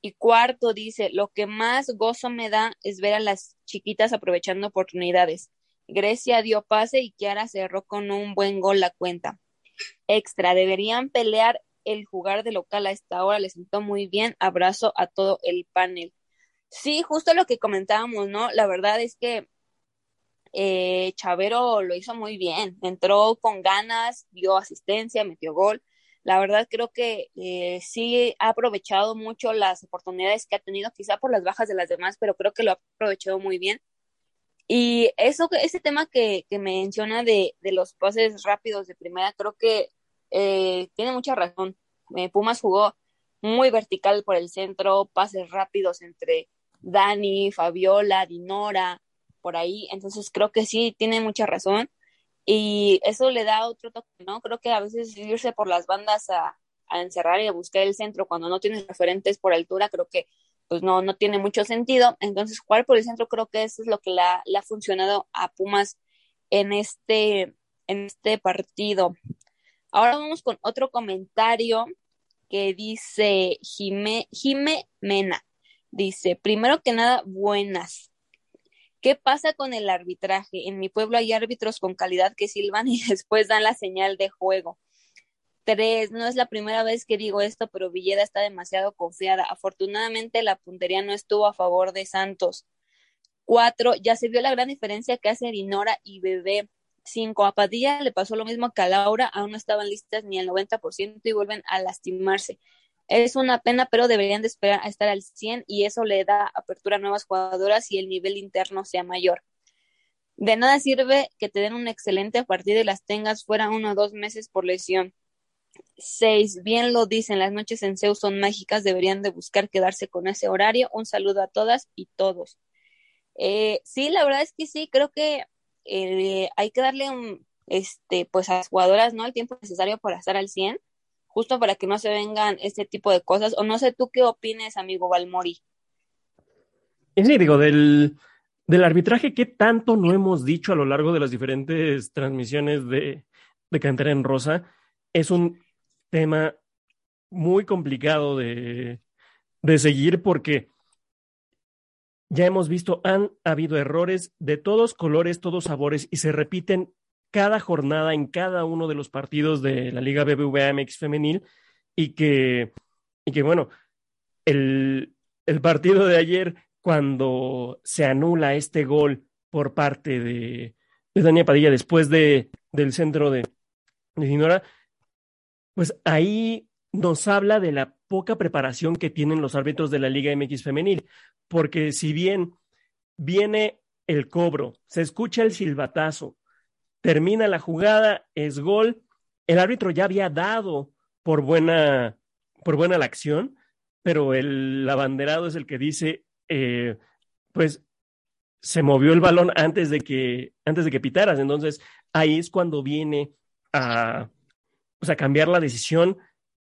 Y cuarto, dice, lo que más gozo me da es ver a las chiquitas aprovechando oportunidades. Grecia dio pase y Kiara cerró con un buen gol la cuenta. Extra, deberían pelear el jugar de local a esta hora, les sentó muy bien. Abrazo a todo el panel. Sí, justo lo que comentábamos, ¿no? La verdad es que eh, Chavero lo hizo muy bien, entró con ganas, dio asistencia, metió gol la verdad creo que eh, sí ha aprovechado mucho las oportunidades que ha tenido, quizá por las bajas de las demás, pero creo que lo ha aprovechado muy bien. Y eso, ese tema que, que menciona de, de, los pases rápidos de primera, creo que eh, tiene mucha razón. Eh, Pumas jugó muy vertical por el centro, pases rápidos entre Dani, Fabiola, Dinora, por ahí. Entonces creo que sí, tiene mucha razón. Y eso le da otro toque, ¿no? Creo que a veces irse por las bandas a, a encerrar y a buscar el centro cuando no tienes referentes por altura, creo que pues no, no tiene mucho sentido. Entonces, jugar por el centro creo que eso es lo que le ha funcionado a Pumas en este, en este partido. Ahora vamos con otro comentario que dice Jime, Jime Mena. Dice, primero que nada, buenas. ¿Qué pasa con el arbitraje? En mi pueblo hay árbitros con calidad que silban y después dan la señal de juego. Tres, no es la primera vez que digo esto, pero Villeda está demasiado confiada. Afortunadamente la puntería no estuvo a favor de Santos. Cuatro, ya se vio la gran diferencia que hace Dinora y Bebé. Cinco, a Padilla le pasó lo mismo que a Laura, aún no estaban listas ni al 90% y vuelven a lastimarse. Es una pena, pero deberían de esperar a estar al 100 y eso le da apertura a nuevas jugadoras y el nivel interno sea mayor. De nada sirve que te den un excelente partido y las tengas fuera uno o dos meses por lesión. Seis, bien lo dicen, las noches en Zeus son mágicas, deberían de buscar quedarse con ese horario. Un saludo a todas y todos. Eh, sí, la verdad es que sí, creo que eh, hay que darle un, este, pues a las jugadoras, ¿no? El tiempo necesario para estar al 100, justo para que no se vengan este tipo de cosas. O no sé tú qué opines, amigo Valmori. Sí, digo, del, del arbitraje, ¿qué tanto no hemos dicho a lo largo de las diferentes transmisiones de, de Cantera en Rosa? Es un tema muy complicado de, de seguir porque ya hemos visto, han habido errores de todos colores, todos sabores y se repiten cada jornada en cada uno de los partidos de la Liga BBVA MX femenil y que, y que bueno, el, el partido de ayer, cuando se anula este gol por parte de, de Dania Padilla después de, del centro de, de Dinora, pues ahí nos habla de la poca preparación que tienen los árbitros de la Liga MX femenil, porque si bien viene el cobro, se escucha el silbatazo, termina la jugada, es gol, el árbitro ya había dado por buena, por buena la acción, pero el abanderado es el que dice, eh, pues se movió el balón antes de que antes de que pitaras, entonces ahí es cuando viene a o sea, cambiar la decisión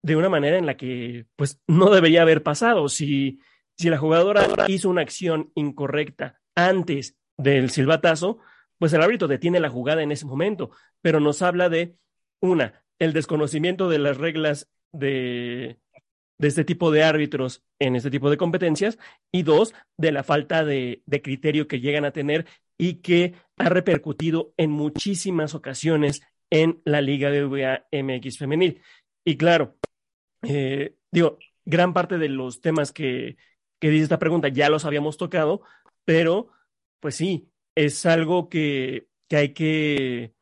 de una manera en la que pues no debería haber pasado. Si, si la jugadora hizo una acción incorrecta antes del silbatazo, pues el árbitro detiene la jugada en ese momento, pero nos habla de una, el desconocimiento de las reglas de, de este tipo de árbitros en este tipo de competencias y dos, de la falta de, de criterio que llegan a tener y que ha repercutido en muchísimas ocasiones en la Liga de VA MX femenil. Y claro, eh, digo, gran parte de los temas que, que dice esta pregunta ya los habíamos tocado, pero pues sí, es algo que, que hay que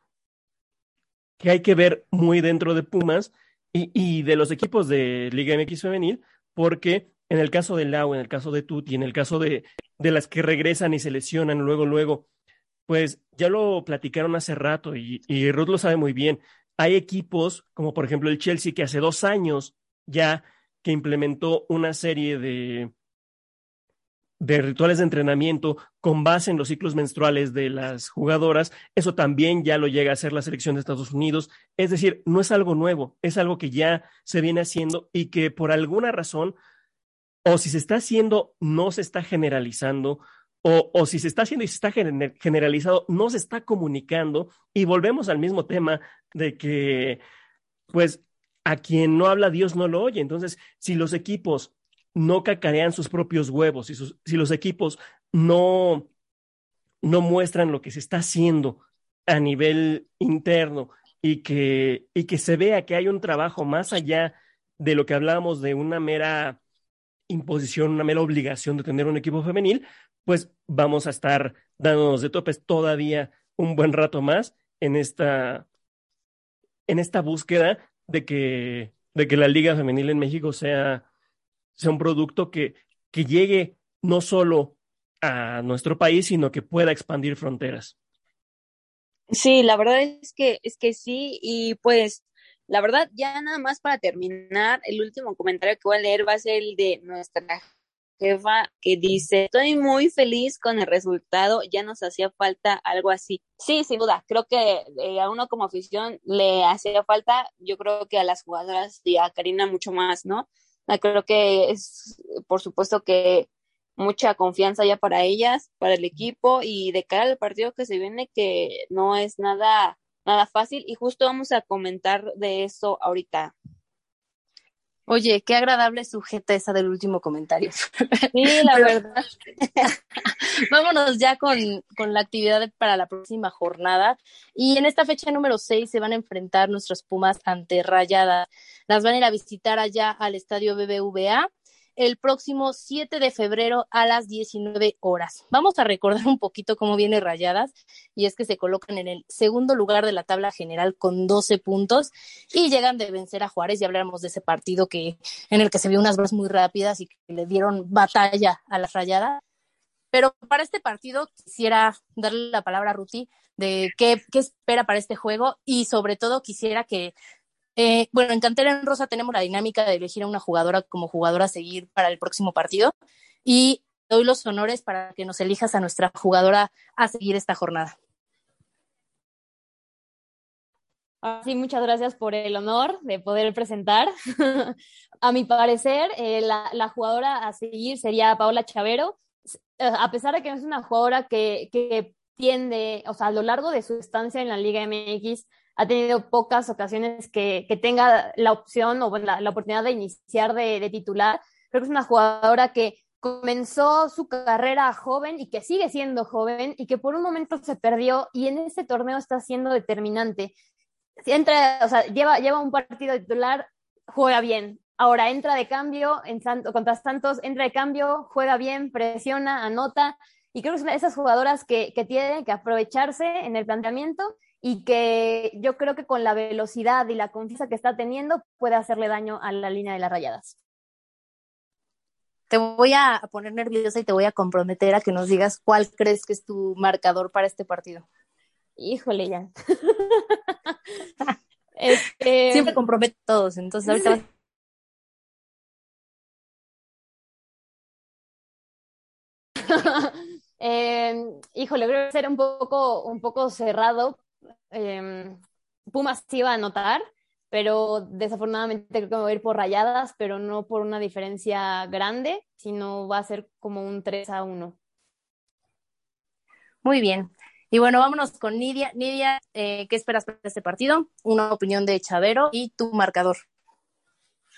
que hay que ver muy dentro de Pumas y, y, de los equipos de Liga MX femenil, porque en el caso de Lau, en el caso de Tuti, en el caso de, de las que regresan y se lesionan luego, luego, pues ya lo platicaron hace rato y, Ruth lo sabe muy bien. Hay equipos, como por ejemplo el Chelsea, que hace dos años ya que implementó una serie de, de rituales de entrenamiento con base en los ciclos menstruales de las jugadoras, eso también ya lo llega a hacer la selección de Estados Unidos. Es decir, no es algo nuevo, es algo que ya se viene haciendo y que por alguna razón, o si se está haciendo, no se está generalizando, o, o, si se está haciendo y se está generalizado, no se está comunicando y volvemos al mismo tema de que, pues, a quien no habla Dios no lo oye. Entonces, si los equipos no cacarean sus propios huevos, si, si los equipos no, no muestran lo que se está haciendo a nivel interno y que, y que se vea que hay un trabajo más allá de lo que hablábamos de una mera imposición, una mera obligación de tener un equipo femenil, pues vamos a estar dándonos de topes todavía un buen rato más en esta, en esta búsqueda de que, de que la Liga Femenil en México sea, sea un producto que, que llegue no solo a nuestro país, sino que pueda expandir fronteras. Sí, la verdad es que, es que sí, y pues la verdad, ya nada más para terminar, el último comentario que voy a leer va a ser el de nuestra jefa que dice, estoy muy feliz con el resultado, ya nos hacía falta algo así. Sí, sin duda, creo que eh, a uno como afición le hacía falta, yo creo que a las jugadoras y a Karina mucho más, ¿no? Ah, creo que es, por supuesto que mucha confianza ya para ellas, para el equipo y de cara al partido que se viene que no es nada nada fácil y justo vamos a comentar de eso ahorita. Oye, qué agradable sujeta esa del último comentario. Sí, la verdad. Vámonos ya con, con, la actividad para la próxima jornada. Y en esta fecha número 6 se van a enfrentar nuestros Pumas ante Rayadas. Las van a ir a visitar allá al estadio BBVA el próximo 7 de febrero a las 19 horas. Vamos a recordar un poquito cómo viene Rayadas y es que se colocan en el segundo lugar de la tabla general con 12 puntos y llegan de vencer a Juárez y hablamos de ese partido que en el que se vio unas balas muy rápidas y que le dieron batalla a las Rayadas. Pero para este partido quisiera darle la palabra a Ruti de qué espera para este juego y sobre todo quisiera que eh, bueno, en Cantera en Rosa tenemos la dinámica de elegir a una jugadora como jugadora a seguir para el próximo partido y doy los honores para que nos elijas a nuestra jugadora a seguir esta jornada. Ah, sí, muchas gracias por el honor de poder presentar. a mi parecer, eh, la, la, jugadora a seguir sería Paola Chavero. Eh, a pesar de que no es una jugadora que, que tiende, o sea, a lo largo de su estancia en la Liga MX, ha tenido pocas ocasiones que, tenga la opción o la, oportunidad de iniciar de, titular. Creo que es una jugadora que comenzó su carrera joven y que sigue siendo joven y que por un momento se perdió y en este torneo está siendo determinante. Si entra, o sea, lleva, lleva un partido titular, juega bien. Ahora entra de cambio en contra Santos, entra de cambio, juega bien, presiona, anota. Y creo que son esas jugadoras que, que tienen que aprovecharse en el planteamiento y que yo creo que con la velocidad y la confianza que está teniendo puede hacerle daño a la línea de las rayadas. Te voy a poner nerviosa y te voy a comprometer a que nos digas cuál crees que es tu marcador para este partido. Híjole, ya. este... Siempre compromete a todos, entonces ahorita eh, híjole, creo que ser un poco, un poco cerrado eh, Pumas sí iba a anotar, pero desafortunadamente creo que me voy a ir por rayadas, pero no por una diferencia grande, sino va a ser como un 3 a 1. Muy bien. Y bueno, vámonos con Nidia. Nidia, eh, ¿qué esperas para este partido? Una opinión de Chavero y tu marcador.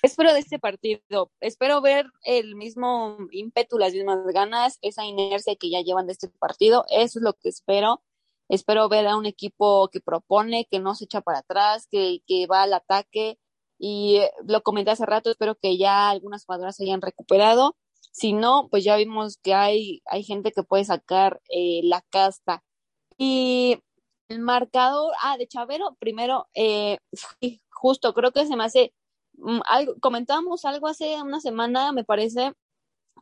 Espero de este partido, espero ver el mismo ímpetu, las mismas ganas, esa inercia que ya llevan de este partido, eso es lo que espero. Espero ver a un equipo que propone, que no se echa para atrás, que, que va al ataque. Y eh, lo comenté hace rato, espero que ya algunas jugadoras se hayan recuperado. Si no, pues ya vimos que hay, hay gente que puede sacar eh, la casta. Y el marcador, ah, de Chavero, primero, eh, justo, creo que se me hace, mm, algo, comentábamos algo hace una semana, me parece,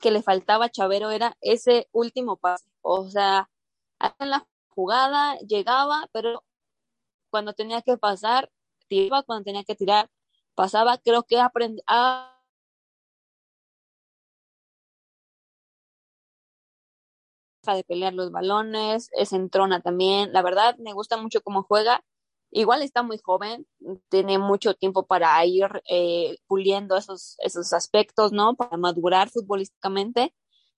que le faltaba a Chavero, era ese último pase. O sea, en la jugada, llegaba, pero cuando tenía que pasar, tiraba, cuando tenía que tirar, pasaba, creo que aprendí a de pelear los balones, es entrona también, la verdad me gusta mucho cómo juega, igual está muy joven, tiene mucho tiempo para ir eh, puliendo esos, esos aspectos, ¿no? Para madurar futbolísticamente,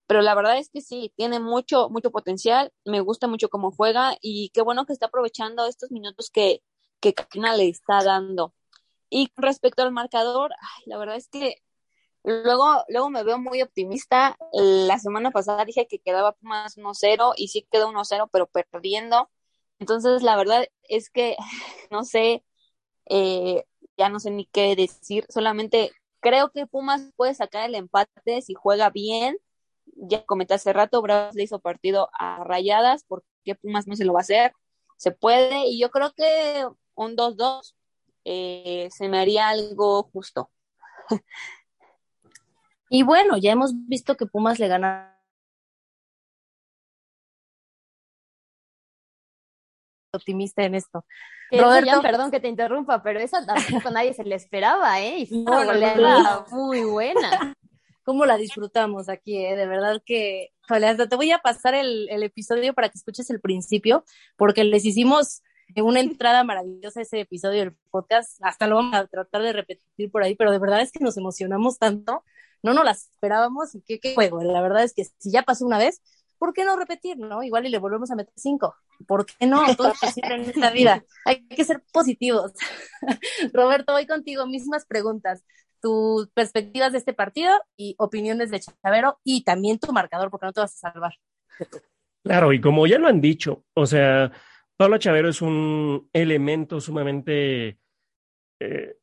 pero la verdad es que sí, tiene mucho, mucho potencial, me gusta mucho cómo juega y qué bueno que está aprovechando estos minutos que, que le está dando. Y respecto al marcador, la verdad es que luego, luego me veo muy optimista. La semana pasada dije que quedaba más 1-0 y sí quedó 1-0, pero perdiendo. Entonces, la verdad es que no sé, eh, ya no sé ni qué decir, solamente creo que Pumas puede sacar el empate si juega bien ya comenté hace rato, Bravos le hizo partido a Rayadas, porque Pumas no se lo va a hacer? Se puede, y yo creo que un 2-2 eh, se me haría algo justo. y bueno, ya hemos visto que Pumas le gana. optimista en esto. Roberto, perdón que te interrumpa, pero esa tampoco nadie se le esperaba, ¿eh? Y fue una goleada muy buena. ¿Cómo la disfrutamos aquí, eh? De verdad que, hasta te voy a pasar el, episodio para que escuches el principio, porque les hicimos una entrada maravillosa ese episodio del podcast, hasta lo vamos a tratar de repetir por ahí, pero de verdad es que nos emocionamos tanto, no nos las esperábamos y qué, qué juego, la verdad es que si ya pasó una vez, ¿por qué no repetir, no? Igual y le volvemos a meter cinco, ¿por qué no? Todo es posible en esta vida, hay que ser positivos. Roberto, voy contigo, mismas preguntas, tus perspectivas de este partido y opiniones de Chavero y también tu marcador, porque no te vas a salvar. Claro, y como ya lo han dicho, o sea, Pablo Chavero es un elemento sumamente eh,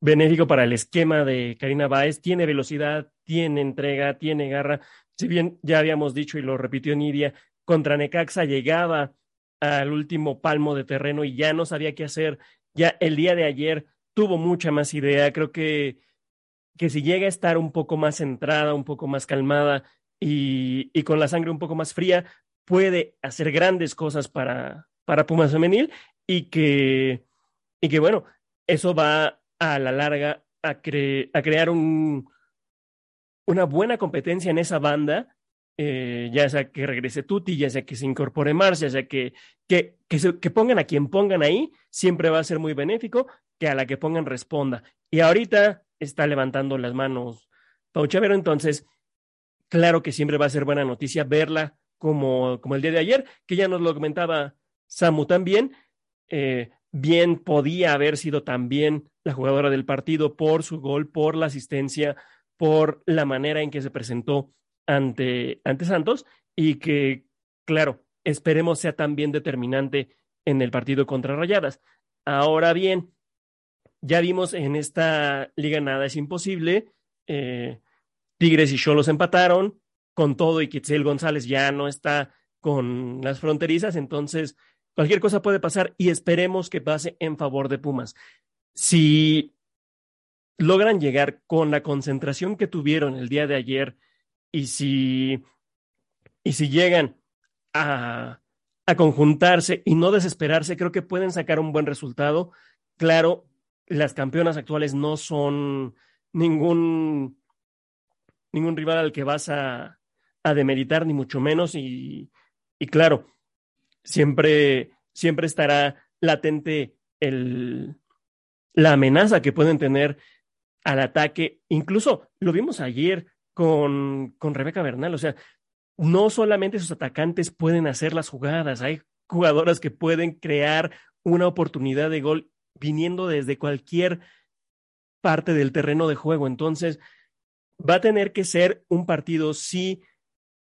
benéfico para el esquema de Karina Báez. Tiene velocidad, tiene entrega, tiene garra. Si bien ya habíamos dicho y lo repitió Nidia, contra Necaxa llegaba al último palmo de terreno y ya no sabía qué hacer. Ya el día de ayer tuvo mucha más idea. Creo que, que si llega a estar un poco más centrada, un poco más calmada y, y con la sangre un poco más fría, puede hacer grandes cosas para, para Pumas Femenil y que, y que bueno, eso va a la larga a, a crear un, una buena competencia en esa banda, eh, ya sea que regrese Tuti, ya sea que se incorpore Mars, ya sea que, que, que, pongan a quien pongan ahí, siempre va a ser muy benéfico, que a la que pongan responda. Y ahorita está levantando las manos Pau Chavero, entonces, claro que siempre va a ser buena noticia verla como, como el día de ayer, que ya nos lo comentaba Samu también, eh, bien podía haber sido también la jugadora del partido por su gol, por la asistencia, por la manera en que se presentó ante, ante Santos y que, claro, esperemos sea también determinante en el partido contra Rayadas. Ahora bien, ya vimos en esta liga nada es imposible. Eh, Tigres y Cholos empataron con todo y Kitzel González ya no está con las fronterizas, entonces Cualquier cosa puede pasar y esperemos que pase en favor de Pumas. Si logran llegar con la concentración que tuvieron el día de ayer y si, y si llegan a, a conjuntarse y no desesperarse, creo que pueden sacar un buen resultado. Claro, las campeonas actuales no son ningún, ningún rival al que vas a, a demeritar, ni mucho menos. Y, y claro, siempre, siempre estará latente el, la amenaza que pueden tener al ataque. Incluso lo vimos ayer con, con Rebeca Bernal, o sea, no solamente sus atacantes pueden hacer las jugadas, hay jugadoras que pueden crear una oportunidad de gol viniendo desde cualquier parte del terreno de juego. Entonces, va a tener que ser un partido, sí,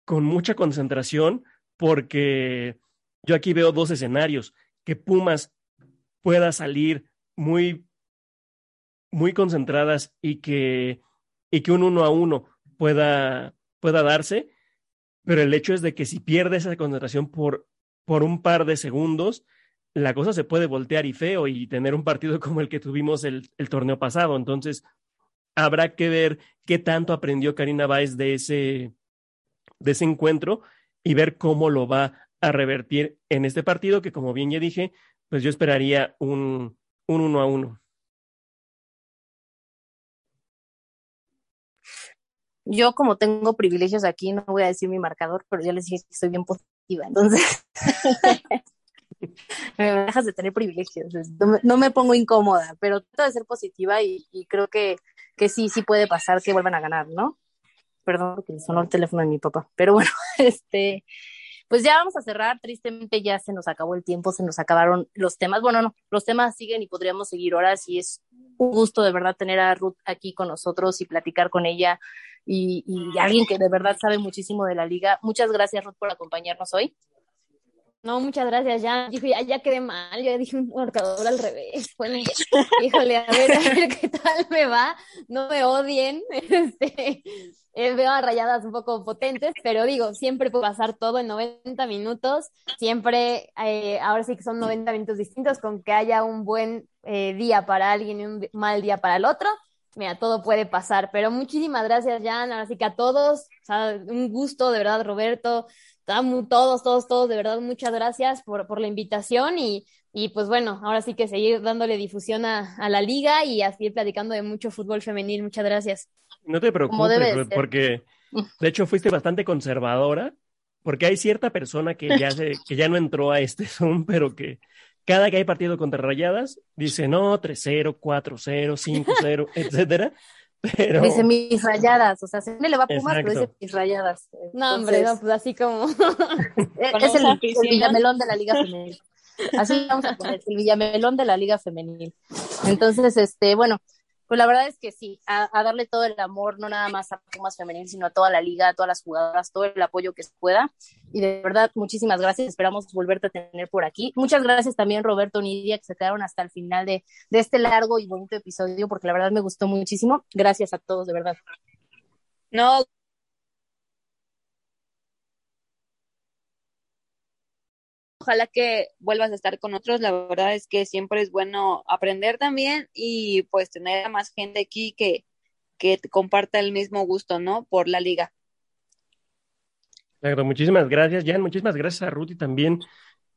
con mucha concentración, porque yo aquí veo dos escenarios, que Pumas pueda salir muy, muy concentradas y que, y que un uno a uno pueda, pueda darse, pero el hecho es de que si pierde esa concentración por, por un par de segundos, la cosa se puede voltear y feo y tener un partido como el que tuvimos el, torneo pasado. Entonces, habrá que ver qué tanto aprendió Karina Báez de ese, de ese encuentro y ver cómo lo va a revertir en este partido, que como bien ya dije, pues yo esperaría un, un uno a uno. Yo como tengo privilegios aquí, no voy a decir mi marcador, pero ya les dije que soy bien positiva, entonces me dejas de tener privilegios, no me, pongo incómoda, pero trato de ser positiva y, y, creo que, que sí, sí puede pasar que vuelvan a ganar, ¿no? Perdón porque sonó el teléfono de mi papá, pero bueno, este, pues ya vamos a cerrar, tristemente ya se nos acabó el tiempo, se nos acabaron los temas. Bueno, no, los temas siguen y podríamos seguir horas y es un gusto de verdad tener a Ruth aquí con nosotros y platicar con ella y, y alguien que de verdad sabe muchísimo de la liga. Muchas gracias Ruth por acompañarnos hoy. No, muchas gracias, ya. Ya, ya quedé mal, ya dije un marcador al revés. Bueno, híjole, a ver, a ver qué tal me va. No me odien. Este, eh, veo a rayadas un poco potentes, pero digo, siempre puede pasar todo en 90 minutos. Siempre, eh, ahora sí que son 90 minutos distintos, con que haya un buen eh, día para alguien y un mal día para el otro. Mira, todo puede pasar, pero muchísimas gracias, Jan. Ahora sí que a todos, o sea, un gusto, de verdad, Roberto, todos, todos, todos, de verdad, muchas gracias por, por la invitación y, y pues bueno, ahora sí que seguir dándole difusión a, a, la liga y a seguir platicando de mucho fútbol femenil. Muchas gracias. No te preocupes, porque de hecho fuiste bastante conservadora, porque hay cierta persona que ya, se, que ya no entró a este Zoom, pero que cada que hay partido contra Rayadas, dice no, 3-0, 4-0, 5-0, etcétera. Pero... Dice mis rayadas, o sea, se me le va a Pumas, pero dice mis rayadas. No, hombre, no, pues así como. es el, el, Villamelón de la Liga Femenil. Así vamos a poner, el Villamelón de la Liga Femenil. Entonces, este, bueno, pues la verdad es que sí, a, darle todo el amor, no nada más a Pumas Femenil, sino a toda la liga, a todas las jugadoras, todo el apoyo que se pueda. Y de verdad, muchísimas gracias. Esperamos volverte a tener por aquí. Muchas gracias también, Roberto Nidia, que se quedaron hasta el final de, de este largo y bonito episodio, porque la verdad me gustó muchísimo. Gracias a todos, de verdad. No, ojalá que vuelvas a estar con otros. La verdad es que siempre es bueno aprender también y pues tener a más gente aquí que, que comparta el mismo gusto, ¿no? Por la liga. Claro, muchísimas gracias, Jan. Muchísimas gracias a Ruti también.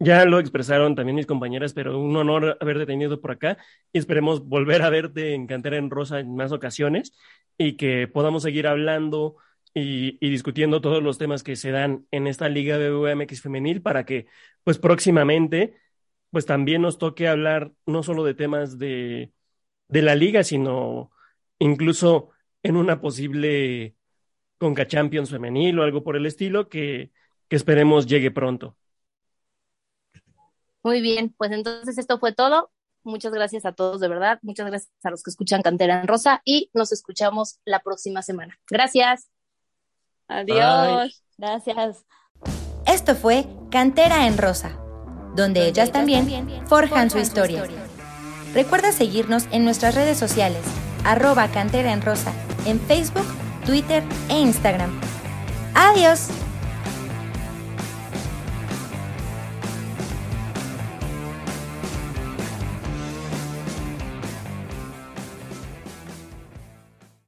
Ya lo expresaron también mis compañeras, pero un honor haberte tenido por acá y esperemos volver a verte en Cantera en Rosa en más ocasiones y que podamos seguir hablando y, discutiendo todos los temas que se dan en esta Liga UMX femenil para que, pues próximamente, pues también nos toque hablar no solo de temas de, de la liga, sino incluso en una posible Conca Champions femenil o algo por el estilo que, que esperemos llegue pronto. Muy bien, pues entonces esto fue todo. Muchas gracias a todos, de verdad. Muchas gracias a los que escuchan Cantera en Rosa y nos escuchamos la próxima semana. Gracias. Adiós. Bye. Gracias. Esto fue Cantera en Rosa, donde ellas también forjan su historia. Recuerda seguirnos en nuestras redes sociales, arroba Cantera en Rosa, en Facebook, Twitter e Instagram. Adiós.